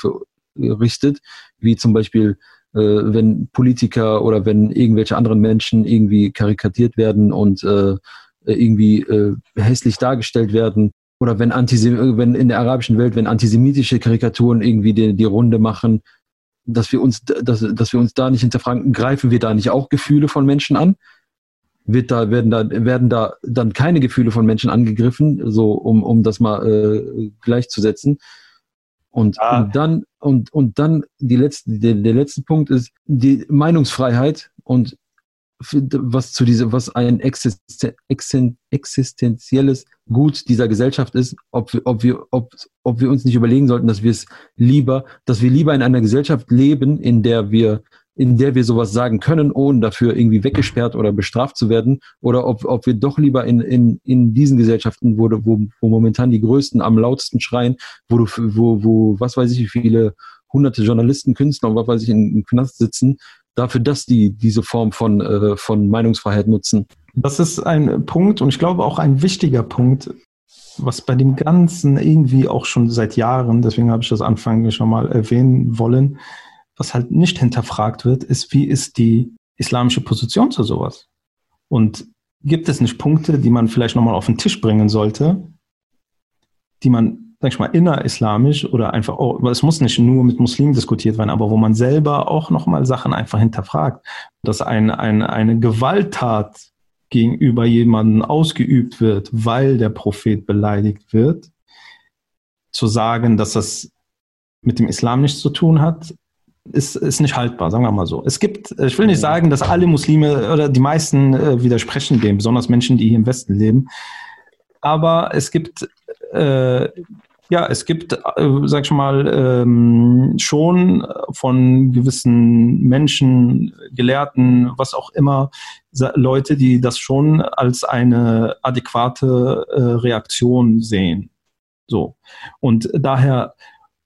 richtet, wie zum Beispiel äh, wenn Politiker oder wenn irgendwelche anderen Menschen irgendwie karikatiert werden und äh, irgendwie äh, hässlich dargestellt werden, oder wenn, Antisem wenn in der arabischen Welt, wenn antisemitische Karikaturen irgendwie die, die Runde machen, dass wir uns, dass, dass wir uns da nicht hinterfragen, greifen wir da nicht auch Gefühle von Menschen an? Wird da, werden da, werden da dann keine Gefühle von Menschen angegriffen, so um, um das mal äh, gleichzusetzen? Und, ah. und dann, und, und dann die letzte, der, der letzte Punkt ist die Meinungsfreiheit und was zu dieser, was ein existenzielles Gut dieser Gesellschaft ist, ob wir, ob wir, ob, ob wir uns nicht überlegen sollten, dass wir es lieber, dass wir lieber in einer Gesellschaft leben, in der wir, in der wir sowas sagen können, ohne dafür irgendwie weggesperrt oder bestraft zu werden, oder ob, ob wir doch lieber in, in, in diesen Gesellschaften, wo, wo, wo momentan die Größten am lautesten schreien, wo wo, wo, was weiß ich, wie viele hunderte Journalisten, Künstler und was weiß ich, in, in Knast sitzen, dafür, dass die diese Form von, äh, von Meinungsfreiheit nutzen. Das ist ein Punkt und ich glaube auch ein wichtiger Punkt, was bei dem Ganzen irgendwie auch schon seit Jahren, deswegen habe ich das anfangs schon mal erwähnen wollen, was halt nicht hinterfragt wird, ist, wie ist die islamische Position zu sowas? Und gibt es nicht Punkte, die man vielleicht nochmal auf den Tisch bringen sollte, die man sag ich mal, innerislamisch oder einfach, oh, es muss nicht nur mit Muslimen diskutiert werden, aber wo man selber auch nochmal Sachen einfach hinterfragt, dass ein, ein, eine Gewalttat gegenüber jemanden ausgeübt wird, weil der Prophet beleidigt wird, zu sagen, dass das mit dem Islam nichts zu tun hat, ist, ist nicht haltbar, sagen wir mal so. Es gibt, ich will nicht sagen, dass alle Muslime oder die meisten äh, widersprechen dem, besonders Menschen, die hier im Westen leben. Aber es gibt äh, ja, es gibt, äh, sag ich mal, ähm, schon von gewissen Menschen, Gelehrten, was auch immer, Leute, die das schon als eine adäquate äh, Reaktion sehen. So. Und daher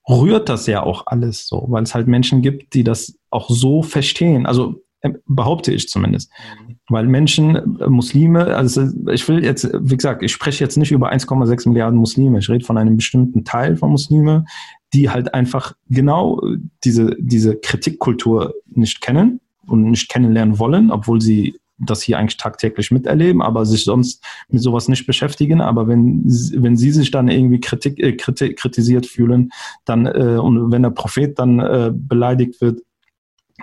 rührt das ja auch alles so, weil es halt Menschen gibt, die das auch so verstehen. Also behaupte ich zumindest. Mhm. Weil Menschen, äh, Muslime, also ich will jetzt, wie gesagt, ich spreche jetzt nicht über 1,6 Milliarden Muslime, ich rede von einem bestimmten Teil von Muslime, die halt einfach genau diese, diese Kritikkultur nicht kennen und nicht kennenlernen wollen, obwohl sie das hier eigentlich tagtäglich miterleben, aber sich sonst mit sowas nicht beschäftigen. Aber wenn, wenn sie sich dann irgendwie Kritik, äh, kritisiert fühlen, dann äh, und wenn der Prophet dann äh, beleidigt wird,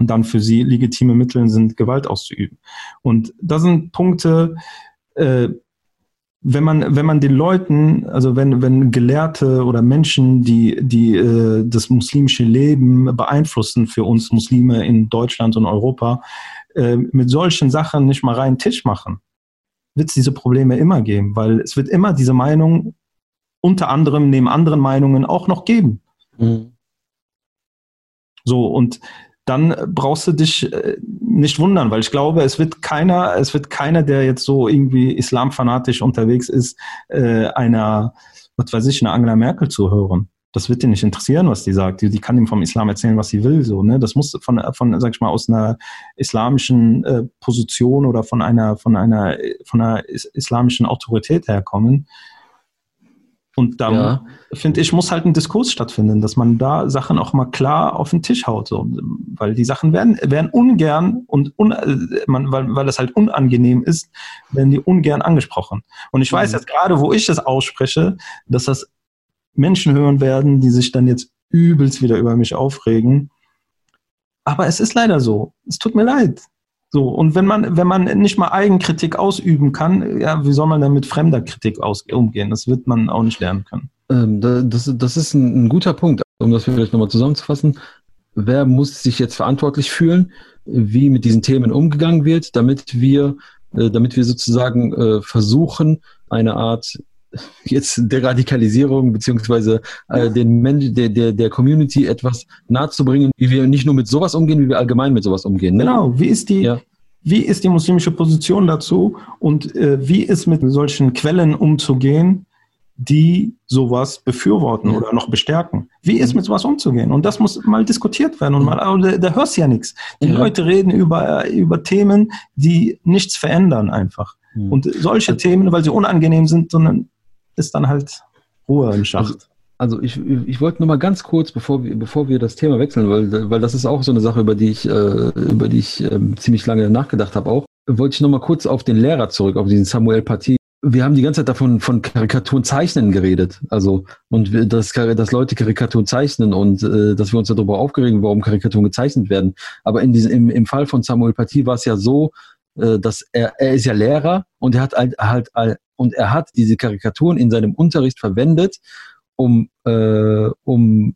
dann für sie legitime Mittel sind, Gewalt auszuüben. Und das sind Punkte, äh, wenn man, wenn man den Leuten, also wenn, wenn Gelehrte oder Menschen, die, die äh, das muslimische Leben beeinflussen für uns Muslime in Deutschland und Europa, äh, mit solchen Sachen nicht mal reinen Tisch machen, wird es diese Probleme immer geben, weil es wird immer diese Meinung unter anderem neben anderen Meinungen auch noch geben. Mhm. So, und dann brauchst du dich äh, nicht wundern, weil ich glaube, es wird keiner, es wird keiner, der jetzt so irgendwie islamfanatisch unterwegs ist, äh, einer, was weiß ich, einer Angela Merkel zuhören. Das wird dir nicht interessieren, was die sagt. Die, die kann ihm vom Islam erzählen, was sie will. So, ne? Das muss von, von, sag ich mal, aus einer islamischen äh, Position oder von einer, von einer, von einer islamischen Autorität herkommen. Und da ja. finde ich, muss halt ein Diskurs stattfinden, dass man da Sachen auch mal klar auf den Tisch haut, so. weil die Sachen werden, werden ungern und un, man, weil, weil das halt unangenehm ist, werden die ungern angesprochen. Und ich weiß mhm. jetzt gerade, wo ich das ausspreche, dass das Menschen hören werden, die sich dann jetzt übelst wieder über mich aufregen. Aber es ist leider so. Es tut mir leid. So, und wenn man, wenn man nicht mal Eigenkritik ausüben kann, ja, wie soll man dann mit fremder Kritik aus, umgehen? Das wird man auch nicht lernen können. Ähm, das, das ist ein, ein, guter Punkt, um das vielleicht nochmal zusammenzufassen. Wer muss sich jetzt verantwortlich fühlen, wie mit diesen Themen umgegangen wird, damit wir, äh, damit wir sozusagen äh, versuchen, eine Art jetzt der Radikalisierung beziehungsweise äh, den Menschen, der, der, der Community etwas nahe zu bringen, wie wir nicht nur mit sowas umgehen, wie wir allgemein mit sowas umgehen. Ne? Genau, wie ist die, ja. wie ist die muslimische Position dazu und äh, wie ist mit solchen Quellen umzugehen, die sowas befürworten ja. oder noch bestärken. Wie ist mhm. mit sowas umzugehen? Und das muss mal diskutiert werden. Und mhm. mal, da, da hörst du ja nichts. Die ja. Leute reden über, über Themen, die nichts verändern einfach. Mhm. Und solche also Themen, weil sie unangenehm sind, sondern ist dann halt Ruhe im Schacht. Also, also ich, ich wollte nur mal ganz kurz, bevor wir, bevor wir das Thema wechseln, weil, weil das ist auch so eine Sache, über die ich, äh, über die ich äh, ziemlich lange nachgedacht habe auch, wollte ich noch mal kurz auf den Lehrer zurück, auf diesen Samuel Paty. Wir haben die ganze Zeit davon von Karikaturen zeichnen geredet, also und wir, dass, dass Leute Karikaturen zeichnen und äh, dass wir uns darüber aufgeregen, warum Karikaturen gezeichnet werden. Aber in diesem, im, im Fall von Samuel Paty war es ja so, dass er, er ist ja Lehrer und er hat halt, halt und er hat diese Karikaturen in seinem Unterricht verwendet, um, äh, um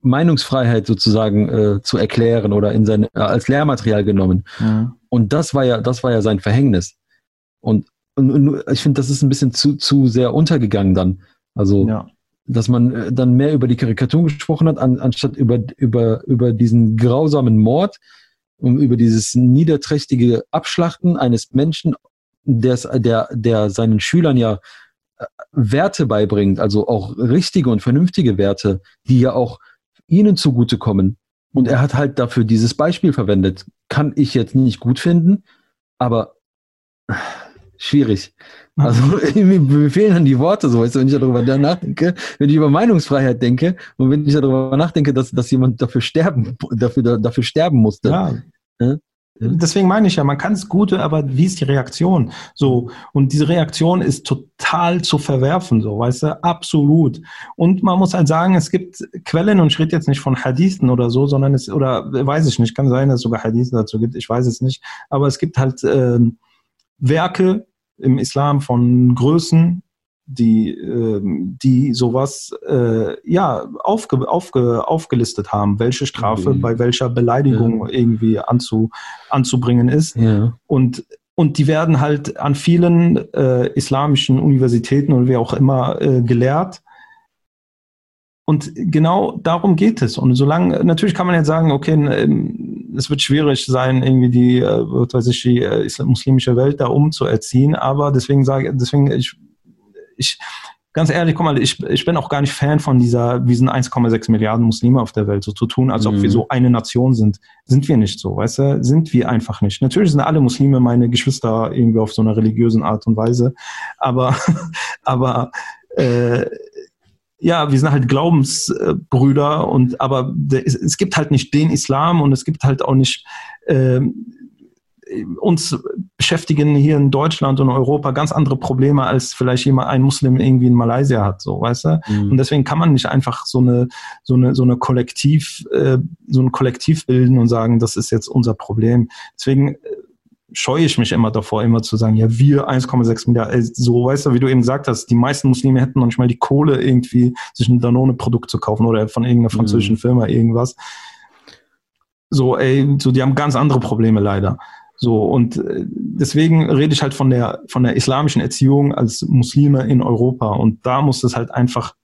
Meinungsfreiheit sozusagen äh, zu erklären oder in seine, äh, als Lehrmaterial genommen. Ja. Und das war ja, das war ja sein Verhängnis. Und, und, und ich finde, das ist ein bisschen zu, zu sehr untergegangen dann. Also, ja. dass man äh, dann mehr über die Karikaturen gesprochen hat, an, anstatt über, über, über diesen grausamen Mord, über dieses niederträchtige Abschlachten eines Menschen der, der, der seinen Schülern ja äh, Werte beibringt, also auch richtige und vernünftige Werte, die ja auch ihnen zugutekommen. Und er hat halt dafür dieses Beispiel verwendet. Kann ich jetzt nicht gut finden, aber schwierig. Also mir fehlen dann die Worte, so weißt du, wenn ich darüber nachdenke, wenn ich über Meinungsfreiheit denke und wenn ich darüber nachdenke, dass, dass jemand dafür sterben, dafür, dafür sterben musste. Ja. deswegen meine ich ja, man kann es Gute, aber wie ist die Reaktion? So, und diese Reaktion ist total zu verwerfen, so, weißt du, absolut. Und man muss halt sagen, es gibt Quellen, und ich rede jetzt nicht von Hadithen oder so, sondern es, oder weiß ich nicht, kann sein, dass es sogar Hadithen dazu gibt, ich weiß es nicht, aber es gibt halt äh, Werke im Islam von Größen, die, äh, die sowas äh, ja aufge, aufge, aufgelistet haben, welche Strafe okay. bei welcher Beleidigung ja. irgendwie anzu, anzubringen ist. Ja. Und, und die werden halt an vielen äh, islamischen Universitäten und wie auch immer äh, gelehrt. Und genau darum geht es. Und solange, natürlich kann man jetzt sagen, okay, ähm, es wird schwierig sein, irgendwie die, äh, was weiß ich, die äh, muslimische Welt da umzuerziehen, aber deswegen sage deswegen, ich ich, ganz ehrlich, guck mal, ich, ich bin auch gar nicht Fan von dieser, wir sind 1,6 Milliarden Muslime auf der Welt, so zu tun, als ob wir mhm. so eine Nation sind. Sind wir nicht so, weißt du? Sind wir einfach nicht. Natürlich sind alle Muslime meine Geschwister irgendwie auf so einer religiösen Art und Weise, aber, aber, äh, ja, wir sind halt Glaubensbrüder und aber es, gibt halt nicht den Islam und es gibt halt auch nicht äh, uns beschäftigen hier in Deutschland und Europa ganz andere Probleme, als vielleicht jemand, ein Muslim irgendwie in Malaysia hat, so, weißt du? Mhm. Und deswegen kann man nicht einfach so eine, so eine, so eine Kollektiv, äh, so ein Kollektiv bilden und sagen, das ist jetzt unser Problem. Deswegen äh, scheue ich mich immer davor, immer zu sagen, ja, wir 1,6 Milliarden, äh, so, weißt du, wie du eben gesagt hast, die meisten Muslime hätten noch nicht mal die Kohle irgendwie, sich ein Danone-Produkt zu kaufen oder von irgendeiner mhm. französischen mhm. Firma irgendwas. So, ey, so, die haben ganz andere Probleme leider. So, und äh, deswegen rede ich halt von der, von der islamischen Erziehung als Muslime in Europa. Und da muss es halt einfach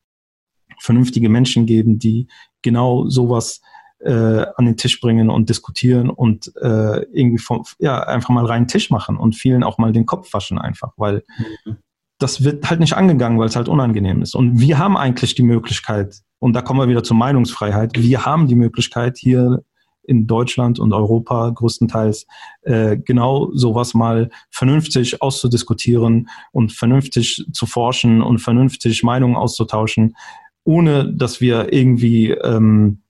vernünftige Menschen geben, die genau sowas äh, an den Tisch bringen und diskutieren und äh, irgendwie vom, ja, einfach mal reinen Tisch machen und vielen auch mal den Kopf waschen einfach, weil mhm. das wird halt nicht angegangen, weil es halt unangenehm ist. Und wir haben eigentlich die Möglichkeit, und da kommen wir wieder zur Meinungsfreiheit, wir haben die Möglichkeit, hier in Deutschland und Europa größtenteils äh, genau sowas mal vernünftig auszudiskutieren und vernünftig zu forschen und vernünftig Meinungen auszutauschen, ohne dass wir irgendwie ähm,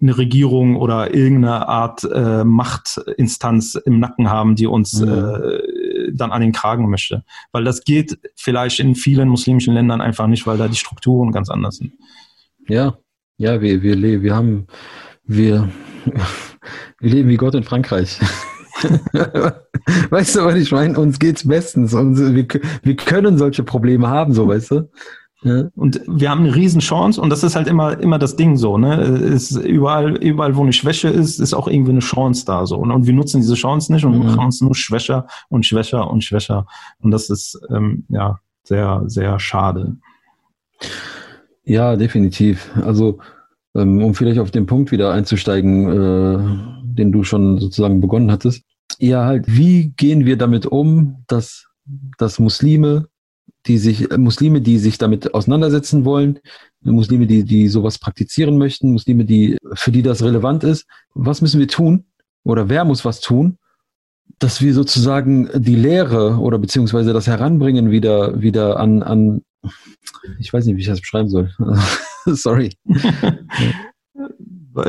eine Regierung oder irgendeine Art äh, Machtinstanz im Nacken haben, die uns mhm. äh, dann an den Kragen möchte. Weil das geht vielleicht in vielen muslimischen Ländern einfach nicht, weil da die Strukturen ganz anders sind. Ja, ja, wir, wir, wir haben wir, wir leben wie Gott in Frankreich. weißt du, was ich meine? Uns geht's bestens und wir, wir können solche Probleme haben, so weißt du. Ja. Und wir haben eine Riesenchance und das ist halt immer, immer das Ding so, ne? Ist überall, überall, wo eine Schwäche ist, ist auch irgendwie eine Chance da so. Und wir nutzen diese Chance nicht und mhm. machen uns nur schwächer und schwächer und schwächer. Und das ist ähm, ja sehr, sehr schade. Ja, definitiv. Also ähm, um vielleicht auf den Punkt wieder einzusteigen, äh, den du schon sozusagen begonnen hattest. Ja, halt, wie gehen wir damit um, dass, dass Muslime, die sich, äh, Muslime, die sich damit auseinandersetzen wollen, Muslime, die, die sowas praktizieren möchten, Muslime, die, für die das relevant ist, was müssen wir tun? Oder wer muss was tun? dass wir sozusagen die Lehre oder beziehungsweise das Heranbringen wieder, wieder an, an, ich weiß nicht, wie ich das beschreiben soll. Sorry.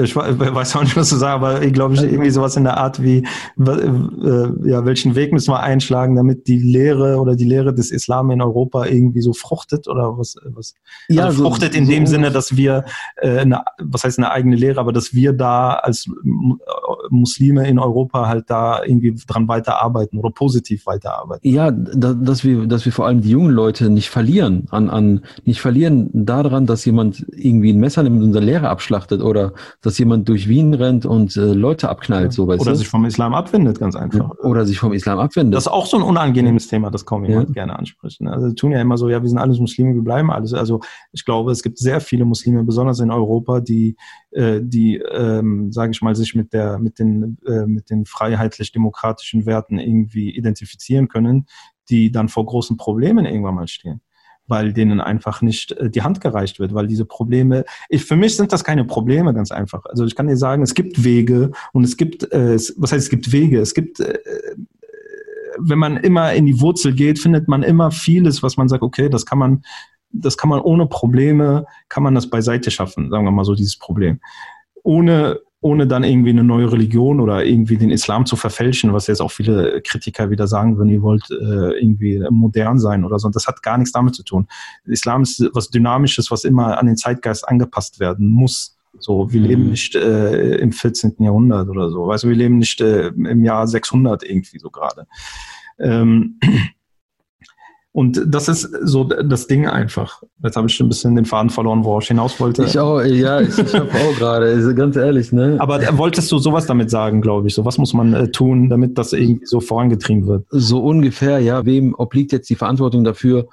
ich weiß auch nicht, was zu sagen, aber ich glaube, irgendwie sowas in der Art wie, äh, ja, welchen Weg müssen wir einschlagen, damit die Lehre oder die Lehre des Islam in Europa irgendwie so fruchtet oder was, was ja, also so, fruchtet in so dem Sinne, dass wir, äh, eine, was heißt eine eigene Lehre, aber dass wir da als Muslime in Europa halt da irgendwie dran weiterarbeiten oder positiv weiterarbeiten. Ja, da, dass wir, dass wir vor allem die jungen Leute nicht verlieren an, an, nicht verlieren daran, dass jemand irgendwie ein Messer nimmt und unsere Lehre abschlachtet oder dass jemand durch Wien rennt und äh, Leute abknallt. So, weißt oder sich vom Islam abwendet, ganz einfach. Oder sich vom Islam abwendet. Das ist auch so ein unangenehmes Thema, das kaum jemand ja. gerne anspricht. Ne? Also tun ja immer so, ja, wir sind alles Muslime, wir bleiben alles. Also ich glaube, es gibt sehr viele Muslime, besonders in Europa, die, äh, die, ähm, sage ich mal, sich mit der, mit den, äh, mit den freiheitlich-demokratischen Werten irgendwie identifizieren können, die dann vor großen Problemen irgendwann mal stehen weil denen einfach nicht äh, die Hand gereicht wird, weil diese Probleme, ich, für mich sind das keine Probleme, ganz einfach. Also ich kann dir sagen, es gibt Wege und es gibt, äh, was heißt es gibt Wege? Es gibt, äh, wenn man immer in die Wurzel geht, findet man immer vieles, was man sagt, okay, das kann man, das kann man ohne Probleme, kann man das beiseite schaffen, sagen wir mal so, dieses Problem. Ohne ohne dann irgendwie eine neue Religion oder irgendwie den Islam zu verfälschen, was jetzt auch viele Kritiker wieder sagen würden, ihr wollt äh, irgendwie modern sein oder so. Das hat gar nichts damit zu tun. Islam ist was Dynamisches, was immer an den Zeitgeist angepasst werden muss. So, wir leben mhm. nicht äh, im 14. Jahrhundert oder so. Weißt du, wir leben nicht äh, im Jahr 600 irgendwie so gerade. Ähm, und das ist so das Ding einfach. Jetzt habe ich schon ein bisschen den Faden verloren, wo ich hinaus wollte. Ich auch, ja, ich, ich habe auch gerade, ganz ehrlich, ne? Aber wolltest du sowas damit sagen, glaube ich? So, was muss man äh, tun, damit das irgendwie so vorangetrieben wird? So ungefähr, ja. Wem obliegt jetzt die Verantwortung dafür?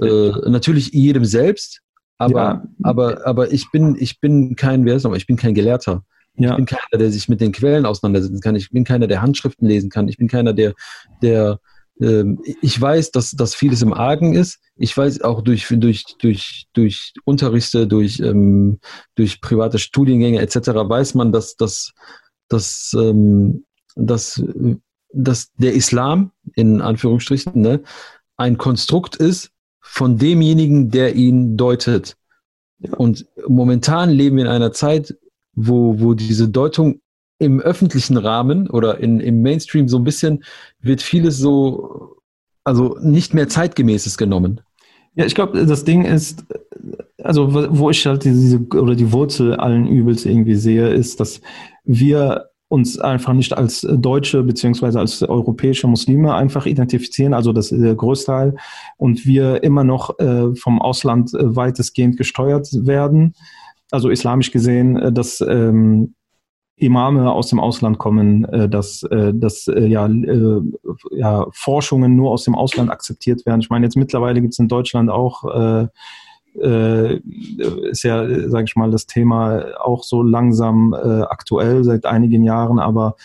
Äh, natürlich jedem selbst, aber, ja. aber, aber ich bin, ich bin kein, wer ist noch, ich bin kein Gelehrter. Ja. Ich bin keiner, der sich mit den Quellen auseinandersetzen kann. Ich bin keiner, der Handschriften lesen kann. Ich bin keiner, der, der, ich weiß, dass, dass vieles im Argen ist. Ich weiß auch durch, durch, durch, durch Unterrichte, durch, ähm, durch private Studiengänge etc. weiß man, dass, dass, dass, ähm, dass, dass der Islam in Anführungsstrichen ne, ein Konstrukt ist von demjenigen, der ihn deutet. Und momentan leben wir in einer Zeit, wo, wo diese Deutung im öffentlichen Rahmen oder in, im Mainstream so ein bisschen wird vieles so, also nicht mehr zeitgemäßes genommen. Ja, ich glaube, das Ding ist, also wo ich halt diese oder die Wurzel allen Übels irgendwie sehe, ist, dass wir uns einfach nicht als Deutsche beziehungsweise als europäische Muslime einfach identifizieren, also das ist der Großteil, und wir immer noch äh, vom Ausland äh, weitestgehend gesteuert werden, also islamisch gesehen, äh, dass ähm, Imame aus dem Ausland kommen, äh, dass, äh, dass äh, ja, ja, Forschungen nur aus dem Ausland akzeptiert werden. Ich meine, jetzt mittlerweile gibt es in Deutschland auch, äh, ist ja, sage ich mal, das Thema auch so langsam äh, aktuell seit einigen Jahren, aber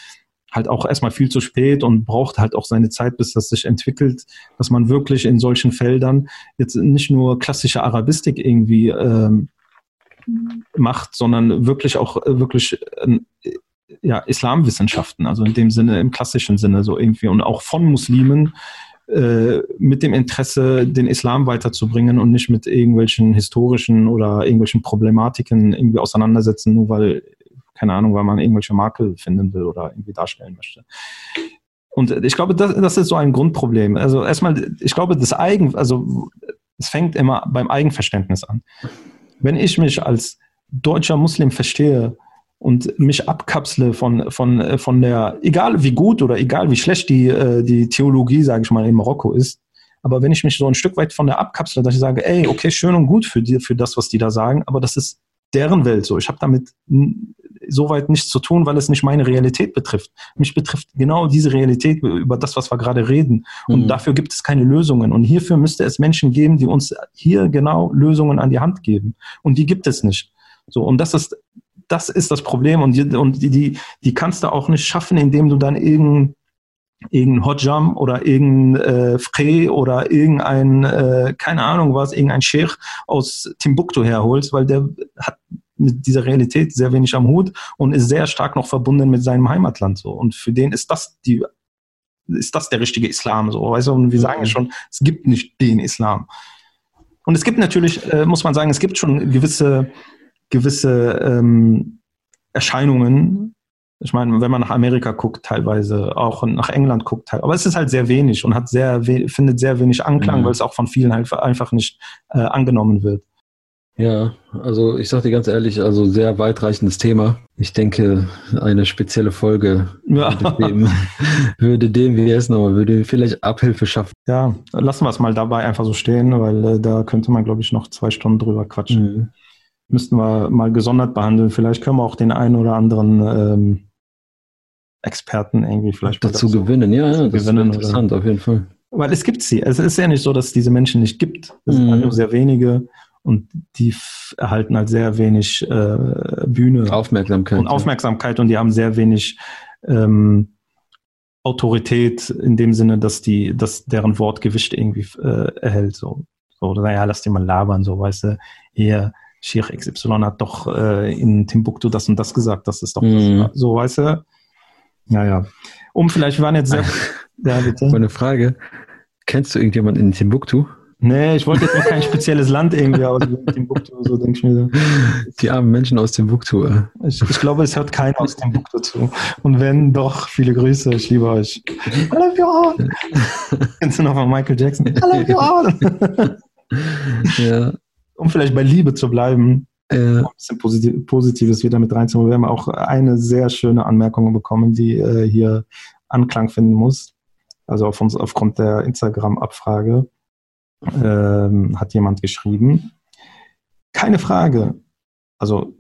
halt auch erstmal viel zu spät und braucht halt auch seine Zeit, bis das sich entwickelt, dass man wirklich in solchen Feldern jetzt nicht nur klassische Arabistik irgendwie ähm, macht, sondern wirklich auch äh, wirklich äh, ja, Islamwissenschaften, also in dem Sinne, im klassischen Sinne so irgendwie und auch von Muslimen äh, mit dem Interesse, den Islam weiterzubringen und nicht mit irgendwelchen historischen oder irgendwelchen Problematiken irgendwie auseinandersetzen, nur weil, keine Ahnung, weil man irgendwelche Makel finden will oder irgendwie darstellen möchte. Und ich glaube, das, das ist so ein Grundproblem. Also erstmal, ich glaube, das Eigen, also es fängt immer beim Eigenverständnis an wenn ich mich als deutscher Muslim verstehe und mich abkapsle von, von, von der, egal wie gut oder egal wie schlecht die, äh, die Theologie, sage ich mal, in Marokko ist, aber wenn ich mich so ein Stück weit von der abkapsle, dass ich sage, ey, okay, schön und gut für, die, für das, was die da sagen, aber das ist deren Welt so. Ich habe damit soweit nichts zu tun, weil es nicht meine Realität betrifft. Mich betrifft genau diese Realität über das, was wir gerade reden. Und mhm. dafür gibt es keine Lösungen. Und hierfür müsste es Menschen geben, die uns hier genau Lösungen an die Hand geben. Und die gibt es nicht. So, und das ist, das ist das Problem. Und die, und die, die, die kannst du auch nicht schaffen, indem du dann irgendein irgendein Hojam oder irgendein äh, Fre oder irgendein, äh, keine Ahnung was, irgendein Sheikh aus Timbuktu herholst, weil der hat mit dieser Realität sehr wenig am Hut und ist sehr stark noch verbunden mit seinem Heimatland so. Und für den ist das die, ist das der richtige Islam so. Weißt du, und wir sagen ja mhm. schon, es gibt nicht den Islam. Und es gibt natürlich, äh, muss man sagen, es gibt schon gewisse, gewisse ähm, Erscheinungen. Ich meine, wenn man nach Amerika guckt, teilweise auch nach England guckt, aber es ist halt sehr wenig und hat sehr findet sehr wenig Anklang, mhm. weil es auch von vielen halt einfach nicht äh, angenommen wird. Ja, also ich sag dir ganz ehrlich, also sehr weitreichendes Thema. Ich denke, eine spezielle Folge ja. würde, dem, würde dem, wie es nochmal, würde vielleicht Abhilfe schaffen. Ja, lassen wir es mal dabei einfach so stehen, weil äh, da könnte man, glaube ich, noch zwei Stunden drüber quatschen. Mhm. Müssten wir mal gesondert behandeln. Vielleicht können wir auch den einen oder anderen ähm, Experten irgendwie vielleicht dazu gewinnen. Ja, ja, das gewinnen, ist interessant, oder? auf jeden Fall. Weil es gibt sie. Es ist ja nicht so, dass es diese Menschen nicht gibt. Es mhm. sind nur sehr wenige und die erhalten halt sehr wenig äh, Bühne. Aufmerksamkeit. Und Aufmerksamkeit und die haben sehr wenig ähm, Autorität in dem Sinne, dass die, dass deren Wortgewicht irgendwie äh, erhält. So, so, naja, lass die mal labern, so, weißt du, hier, Sheikh XY hat doch äh, in Timbuktu das und das gesagt, das ist doch mm. das, so, weißt du? Ja, ja. Um vielleicht, wir waren jetzt sehr. ja, bitte. Meine Frage: Kennst du irgendjemanden in Timbuktu? Nee, ich wollte jetzt noch kein spezielles Land irgendwie aus Timbuktu, so denke ich mir so. Die armen Menschen aus Timbuktu. Ich, ich glaube, es hört keiner aus Timbuktu zu. Und wenn, doch, viele Grüße, ich liebe euch. I love you all. Kennst du noch von Michael Jackson? I love you all. ja. Um vielleicht bei Liebe zu bleiben, äh, ein bisschen Positives wieder mit reinzuholen. Wir haben auch eine sehr schöne Anmerkung bekommen, die äh, hier Anklang finden muss. Also auf uns, aufgrund der Instagram-Abfrage ähm, hat jemand geschrieben. Keine Frage. Also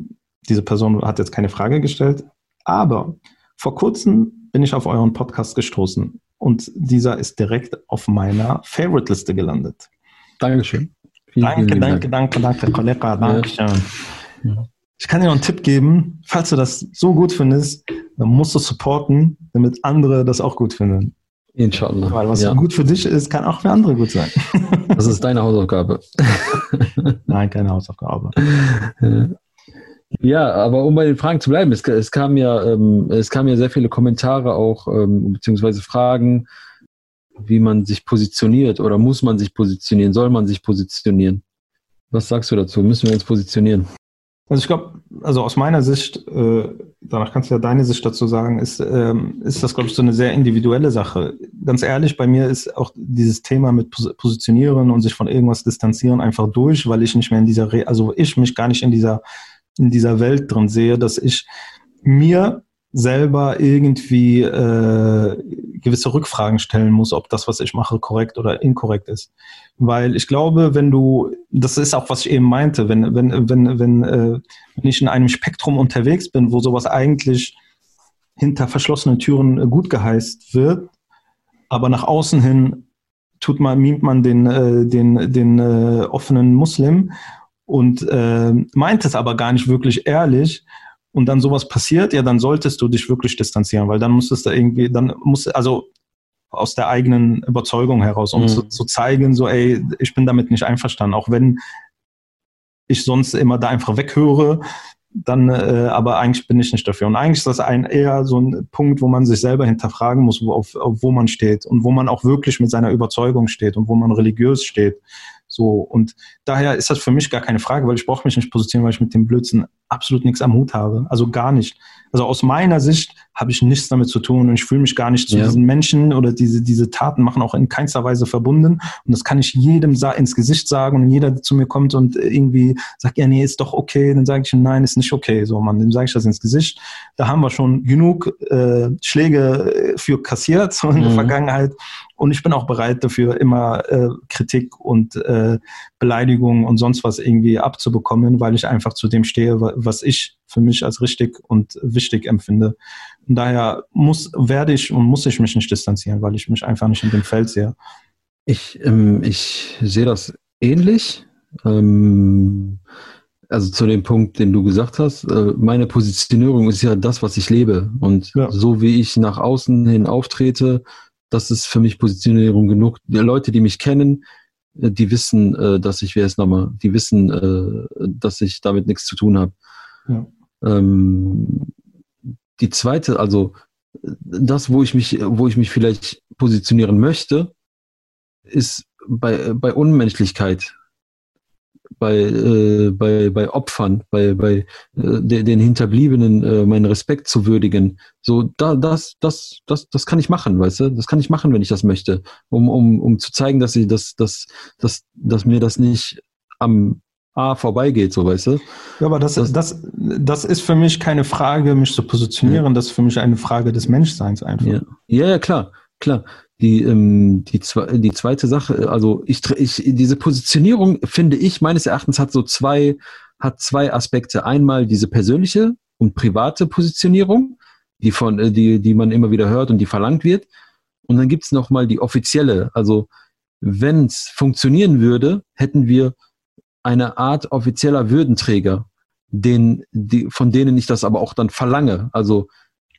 diese Person hat jetzt keine Frage gestellt, aber vor kurzem bin ich auf euren Podcast gestoßen und dieser ist direkt auf meiner Favorite-Liste gelandet. Dankeschön. Vielen, danke, vielen danke, Dank. danke, danke, Kollege, danke schön. Ja. Ich kann dir noch einen Tipp geben, falls du das so gut findest, dann musst du supporten, damit andere das auch gut finden. Inshallah. Weil was ja. gut für dich ist, kann auch für andere gut sein. Das ist deine Hausaufgabe. Nein, keine Hausaufgabe. Ja, aber um bei den Fragen zu bleiben, es, es kam ja, ähm, es kamen ja sehr viele Kommentare auch, ähm, beziehungsweise Fragen, wie man sich positioniert oder muss man sich positionieren, soll man sich positionieren? Was sagst du dazu? Müssen wir uns positionieren? Also ich glaube, also aus meiner Sicht, äh, danach kannst du ja deine Sicht dazu sagen, ist, ähm, ist das, glaube ich, so eine sehr individuelle Sache. Ganz ehrlich, bei mir ist auch dieses Thema mit Positionieren und sich von irgendwas distanzieren einfach durch, weil ich nicht mehr in dieser, also ich mich gar nicht in dieser, in dieser Welt drin sehe, dass ich mir selber irgendwie äh, gewisse Rückfragen stellen muss, ob das, was ich mache, korrekt oder inkorrekt ist. Weil ich glaube, wenn du, das ist auch, was ich eben meinte, wenn, wenn, wenn, wenn, äh, wenn ich in einem Spektrum unterwegs bin, wo sowas eigentlich hinter verschlossenen Türen gut geheißt wird, aber nach außen hin tut man, mimt man den, äh, den, den äh, offenen Muslim und äh, meint es aber gar nicht wirklich ehrlich, und dann sowas passiert, ja, dann solltest du dich wirklich distanzieren, weil dann musstest du irgendwie, dann muss, also aus der eigenen Überzeugung heraus, um mhm. zu, zu, zeigen, so, ey, ich bin damit nicht einverstanden, auch wenn ich sonst immer da einfach weghöre, dann, äh, aber eigentlich bin ich nicht dafür. Und eigentlich ist das ein eher so ein Punkt, wo man sich selber hinterfragen muss, wo, auf, auf wo man steht und wo man auch wirklich mit seiner Überzeugung steht und wo man religiös steht. So, und daher ist das für mich gar keine Frage, weil ich brauche mich nicht positionieren, weil ich mit dem Blödsinn absolut nichts am Hut habe. Also gar nicht. Also aus meiner Sicht habe ich nichts damit zu tun und ich fühle mich gar nicht zu ja. diesen Menschen oder diese, diese Taten machen auch in keinster Weise verbunden. Und das kann ich jedem ins Gesicht sagen und jeder, der zu mir kommt und irgendwie sagt, ja, nee, ist doch okay, dann sage ich, nein, ist nicht okay. So, man, dem sage ich das ins Gesicht. Da haben wir schon genug äh, Schläge äh, für kassiert so in mhm. der Vergangenheit. Und ich bin auch bereit dafür, immer äh, Kritik und äh, Beleidigungen und sonst was irgendwie abzubekommen, weil ich einfach zu dem stehe, was ich für mich als richtig und wichtig empfinde. Und daher muss, werde ich und muss ich mich nicht distanzieren, weil ich mich einfach nicht in dem Feld sehe. Ich, ähm, ich sehe das ähnlich. Ähm, also zu dem Punkt, den du gesagt hast, äh, meine Positionierung ist ja das, was ich lebe. Und ja. so wie ich nach außen hin auftrete, das ist für mich Positionierung genug. Die Leute, die mich kennen, die wissen, äh, dass ich, wer ist nochmal, die wissen, äh, dass ich damit nichts zu tun habe. Ja. Ähm, die zweite, also das, wo ich mich, wo ich mich vielleicht positionieren möchte, ist bei, bei Unmenschlichkeit bei, äh, bei, bei Opfern, bei, bei äh, de, den Hinterbliebenen äh, meinen Respekt zu würdigen. So, da, das, das, das, das kann ich machen, weißt du? Das kann ich machen, wenn ich das möchte, um, um, um zu zeigen, dass ich das, das, das, dass mir das nicht am A vorbeigeht, so weißt du? Ja, aber das, das, das, das ist für mich keine Frage, mich zu positionieren, ja. das ist für mich eine Frage des Menschseins einfach. Ja, ja, ja klar, klar. Die, ähm, die, die zweite Sache, also ich, ich, diese Positionierung, finde ich, meines Erachtens hat so zwei, hat zwei Aspekte. Einmal diese persönliche und private Positionierung, die von, äh, die, die man immer wieder hört und die verlangt wird. Und dann gibt's noch mal die offizielle. Also wenn es funktionieren würde, hätten wir eine Art offizieller Würdenträger, den, die, von denen ich das aber auch dann verlange. Also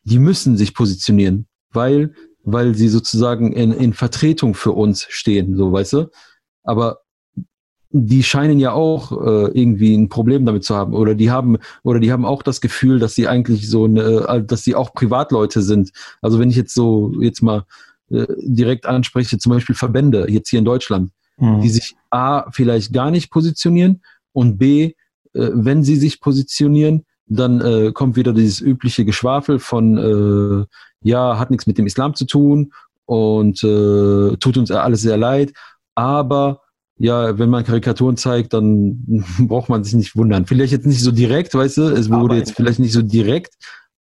die müssen sich positionieren, weil weil sie sozusagen in, in Vertretung für uns stehen, so weißt du. Aber die scheinen ja auch äh, irgendwie ein Problem damit zu haben oder die haben oder die haben auch das Gefühl, dass sie eigentlich so eine, äh, dass sie auch Privatleute sind. Also wenn ich jetzt so jetzt mal äh, direkt anspreche, zum Beispiel Verbände jetzt hier in Deutschland, mhm. die sich A, vielleicht gar nicht positionieren und B, äh, wenn sie sich positionieren, dann äh, kommt wieder dieses übliche Geschwafel von, äh, ja, hat nichts mit dem Islam zu tun und äh, tut uns alles sehr leid, aber ja, wenn man Karikaturen zeigt, dann braucht man sich nicht wundern. Vielleicht jetzt nicht so direkt, weißt du, es wurde aber jetzt vielleicht nicht so direkt,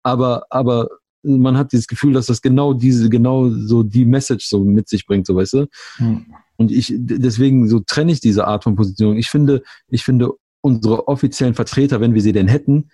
aber, aber man hat dieses Gefühl, dass das genau diese, genau so die Message so mit sich bringt, so weißt du. Hm. Und ich, deswegen so trenne ich diese Art von Positionierung. Ich finde, ich finde unsere offiziellen Vertreter, wenn wir sie denn hätten,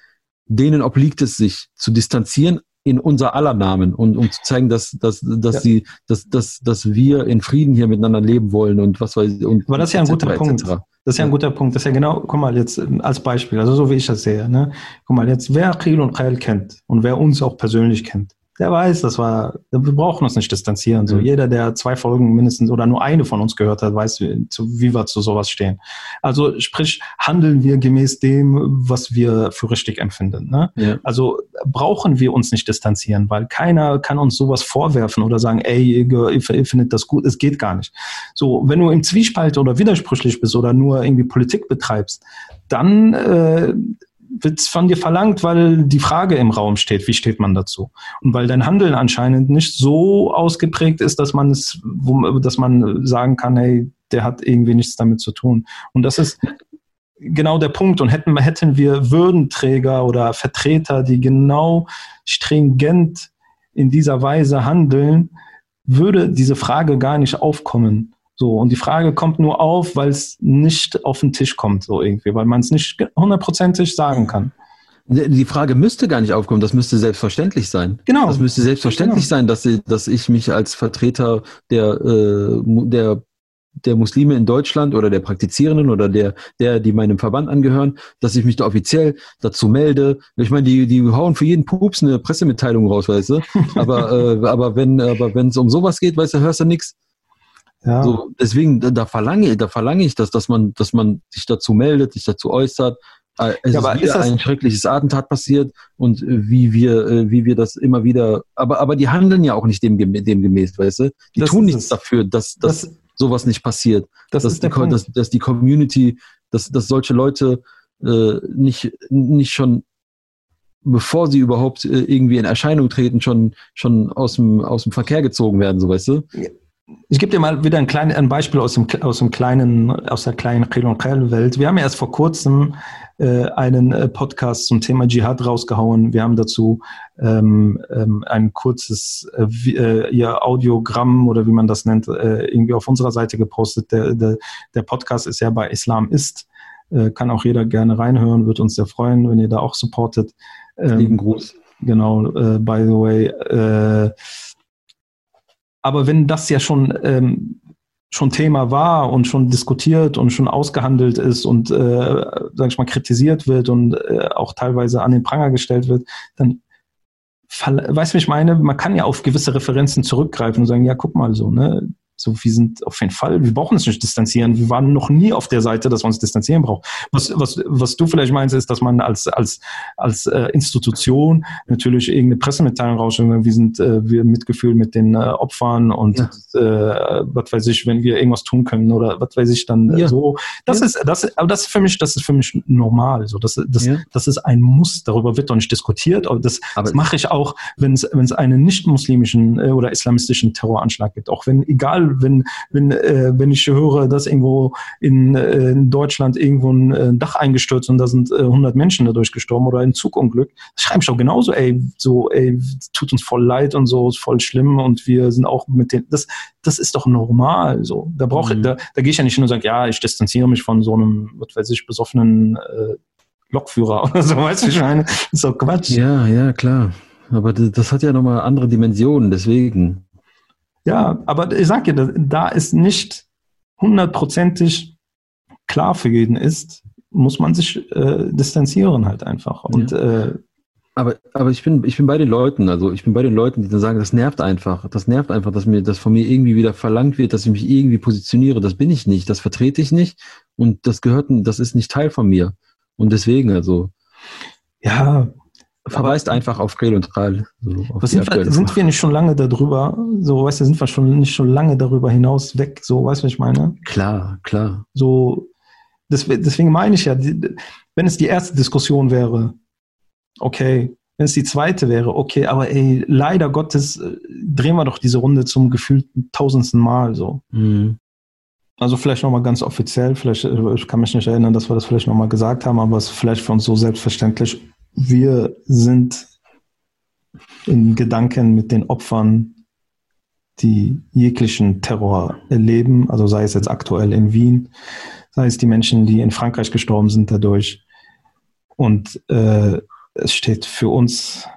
denen obliegt es sich zu distanzieren in unser aller Namen und um zu zeigen, dass, dass, dass ja. sie, dass, dass, dass wir in Frieden hier miteinander leben wollen und was weiß ich. Und Aber das ist ja ein guter Punkt. Das ist ja ein guter Punkt. Das ist ja genau, guck mal jetzt als Beispiel, also so wie ich das sehe. Ne? Guck mal jetzt, wer Khil und Khail kennt und wer uns auch persönlich kennt, der weiß, das war, wir brauchen uns nicht distanzieren. So, mhm. jeder, der zwei Folgen mindestens oder nur eine von uns gehört hat, weiß, wie, zu, wie wir zu sowas stehen. Also sprich, handeln wir gemäß dem, was wir für richtig empfinden. Ne? Ja. Also brauchen wir uns nicht distanzieren, weil keiner kann uns sowas vorwerfen oder sagen, ey, ihr, ihr findet das gut, es geht gar nicht. So, wenn du im Zwiespalt oder widersprüchlich bist oder nur irgendwie Politik betreibst, dann äh, wird es von dir verlangt, weil die Frage im Raum steht, wie steht man dazu? Und weil dein Handeln anscheinend nicht so ausgeprägt ist, dass man es, dass man sagen kann, hey, der hat irgendwie nichts damit zu tun. Und das ist genau der Punkt. Und hätten, hätten wir Würdenträger oder Vertreter, die genau stringent in dieser Weise handeln, würde diese Frage gar nicht aufkommen. So, und die Frage kommt nur auf, weil es nicht auf den Tisch kommt, so irgendwie, weil man es nicht hundertprozentig sagen kann. Die Frage müsste gar nicht aufkommen, das müsste selbstverständlich sein. Genau. Das müsste selbstverständlich genau. sein, dass, sie, dass ich mich als Vertreter der, äh, der, der Muslime in Deutschland oder der Praktizierenden oder der, der, die meinem Verband angehören, dass ich mich da offiziell dazu melde. Ich meine, die, die hauen für jeden Pups eine Pressemitteilung raus, weißt du. Aber, äh, aber wenn, aber wenn es um sowas geht, weißt du, hörst du nichts. Ja. So, deswegen, da, da verlange, da verlange ich das, dass man, dass man sich dazu meldet, sich dazu äußert. Äh, es ja, ist wieder ist ein schreckliches Attentat passiert und äh, wie wir, äh, wie wir das immer wieder, aber, aber die handeln ja auch nicht dem, dem gemäß, weißt du? Die das tun nichts es. dafür, dass, dass das, sowas nicht passiert. Das dass, die, dass, dass die Community, dass, dass solche Leute äh, nicht, nicht schon bevor sie überhaupt irgendwie in Erscheinung treten, schon, schon aus dem, aus dem Verkehr gezogen werden, so weißt du? Ich gebe dir mal wieder ein, klein, ein Beispiel aus dem, aus dem kleinen, aus der kleinen Khil und Welt. Wir haben ja erst vor kurzem äh, einen äh, Podcast zum Thema Dschihad rausgehauen. Wir haben dazu ähm, ähm, ein kurzes äh, äh, ja, Audiogramm oder wie man das nennt, äh, irgendwie auf unserer Seite gepostet. Der, der, der Podcast ist ja bei Islam ist. Äh, kann auch jeder gerne reinhören, wird uns sehr freuen, wenn ihr da auch supportet. Ähm, Lieben Gruß. Genau, äh, by the way. Aber wenn das ja schon, ähm, schon Thema war und schon diskutiert und schon ausgehandelt ist und, äh, sag ich mal, kritisiert wird und äh, auch teilweise an den Pranger gestellt wird, dann weißt du, wie ich meine? Man kann ja auf gewisse Referenzen zurückgreifen und sagen, ja, guck mal so, ne? So, wir sind auf jeden Fall, wir brauchen uns nicht distanzieren. Wir waren noch nie auf der Seite, dass wir uns distanzieren brauchen. Was, was, was du vielleicht meinst, ist, dass man als, als, als äh, Institution natürlich irgendeine Pressemitteilung rausschickt. Wir sind äh, wir Mitgefühl mit den äh, Opfern und ja. äh, was weiß ich, wenn wir irgendwas tun können oder was weiß ich dann äh, ja. so. Das ja. ist, das, aber das ist für mich, das ist für mich normal. So, das, das, das ist ein Muss. Darüber wird doch nicht diskutiert. Aber das, aber das mache ich auch, wenn es, wenn es einen nicht muslimischen äh, oder islamistischen Terroranschlag gibt. Auch wenn, egal wenn, wenn, äh, wenn ich höre, dass irgendwo in, äh, in Deutschland irgendwo ein äh, Dach eingestürzt und da sind äh, 100 Menschen dadurch gestorben oder ein Zugunglück, schreibe ich auch genauso, ey, so, ey, tut uns voll leid und so, ist voll schlimm und wir sind auch mit den, das, das ist doch normal, so. Da brauche, mhm. da, da gehe ich ja nicht hin und sage, ja, ich distanziere mich von so einem, was weiß ich, besoffenen äh, Lokführer oder so, weißt du, ich meine, ist doch Quatsch. Ja, ja, klar. Aber das hat ja nochmal andere Dimensionen, deswegen. Ja, aber ich sage dir, da es nicht hundertprozentig klar für jeden ist, muss man sich äh, distanzieren halt einfach. Und ja. äh, aber, aber ich bin, ich bin bei den Leuten, also ich bin bei den Leuten, die dann sagen, das nervt einfach. Das nervt einfach, dass mir, dass von mir irgendwie wieder verlangt wird, dass ich mich irgendwie positioniere. Das bin ich nicht, das vertrete ich nicht und das gehört, das ist nicht Teil von mir. Und deswegen, also. Ja, verweist aber, einfach auf Krel und Ral. So sind, wir, sind wir nicht schon lange darüber, so weißt du, sind wir schon nicht schon lange darüber hinaus weg, so weißt du, was ich meine? Klar, klar. So, deswegen meine ich ja, wenn es die erste Diskussion wäre, okay, wenn es die zweite wäre, okay, aber ey, leider Gottes äh, drehen wir doch diese Runde zum gefühlten tausendsten Mal so. Mhm. Also vielleicht nochmal ganz offiziell, vielleicht, äh, ich kann mich nicht erinnern, dass wir das vielleicht nochmal gesagt haben, aber es ist vielleicht für uns so selbstverständlich. Wir sind in Gedanken mit den Opfern, die jeglichen Terror erleben, also sei es jetzt aktuell in Wien, sei es die Menschen, die in Frankreich gestorben sind dadurch. Und äh, es steht für uns,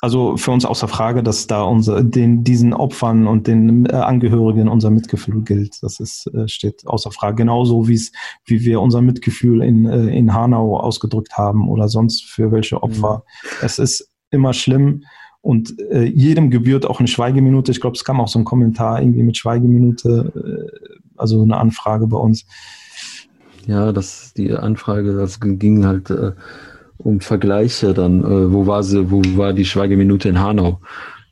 also für uns außer Frage, dass da unser, den, diesen Opfern und den äh, Angehörigen unser Mitgefühl gilt. Das ist, äh, steht außer Frage. Genauso wie es, wie wir unser Mitgefühl in, äh, in Hanau ausgedrückt haben oder sonst für welche Opfer. Mhm. Es ist immer schlimm. Und äh, jedem gebührt auch eine Schweigeminute. Ich glaube, es kam auch so ein Kommentar irgendwie mit Schweigeminute, äh, also eine Anfrage bei uns. Ja, das die Anfrage, das ging halt äh, um Vergleiche dann, äh, wo war sie, wo war die Schweigeminute in Hanau?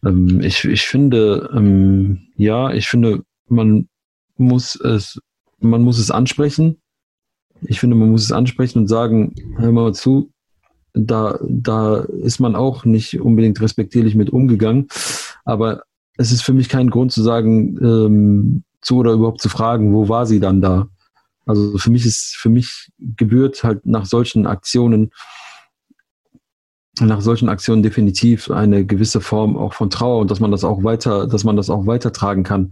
Ähm, ich, ich finde, ähm, ja, ich finde, man muss es, man muss es ansprechen. Ich finde, man muss es ansprechen und sagen, hör mal zu, da, da ist man auch nicht unbedingt respektierlich mit umgegangen. Aber es ist für mich kein Grund zu sagen, ähm, zu oder überhaupt zu fragen, wo war sie dann da? Also für mich ist, für mich gebührt halt nach solchen Aktionen nach solchen Aktionen definitiv eine gewisse Form auch von Trauer und dass man das auch weiter, dass man das auch weitertragen kann.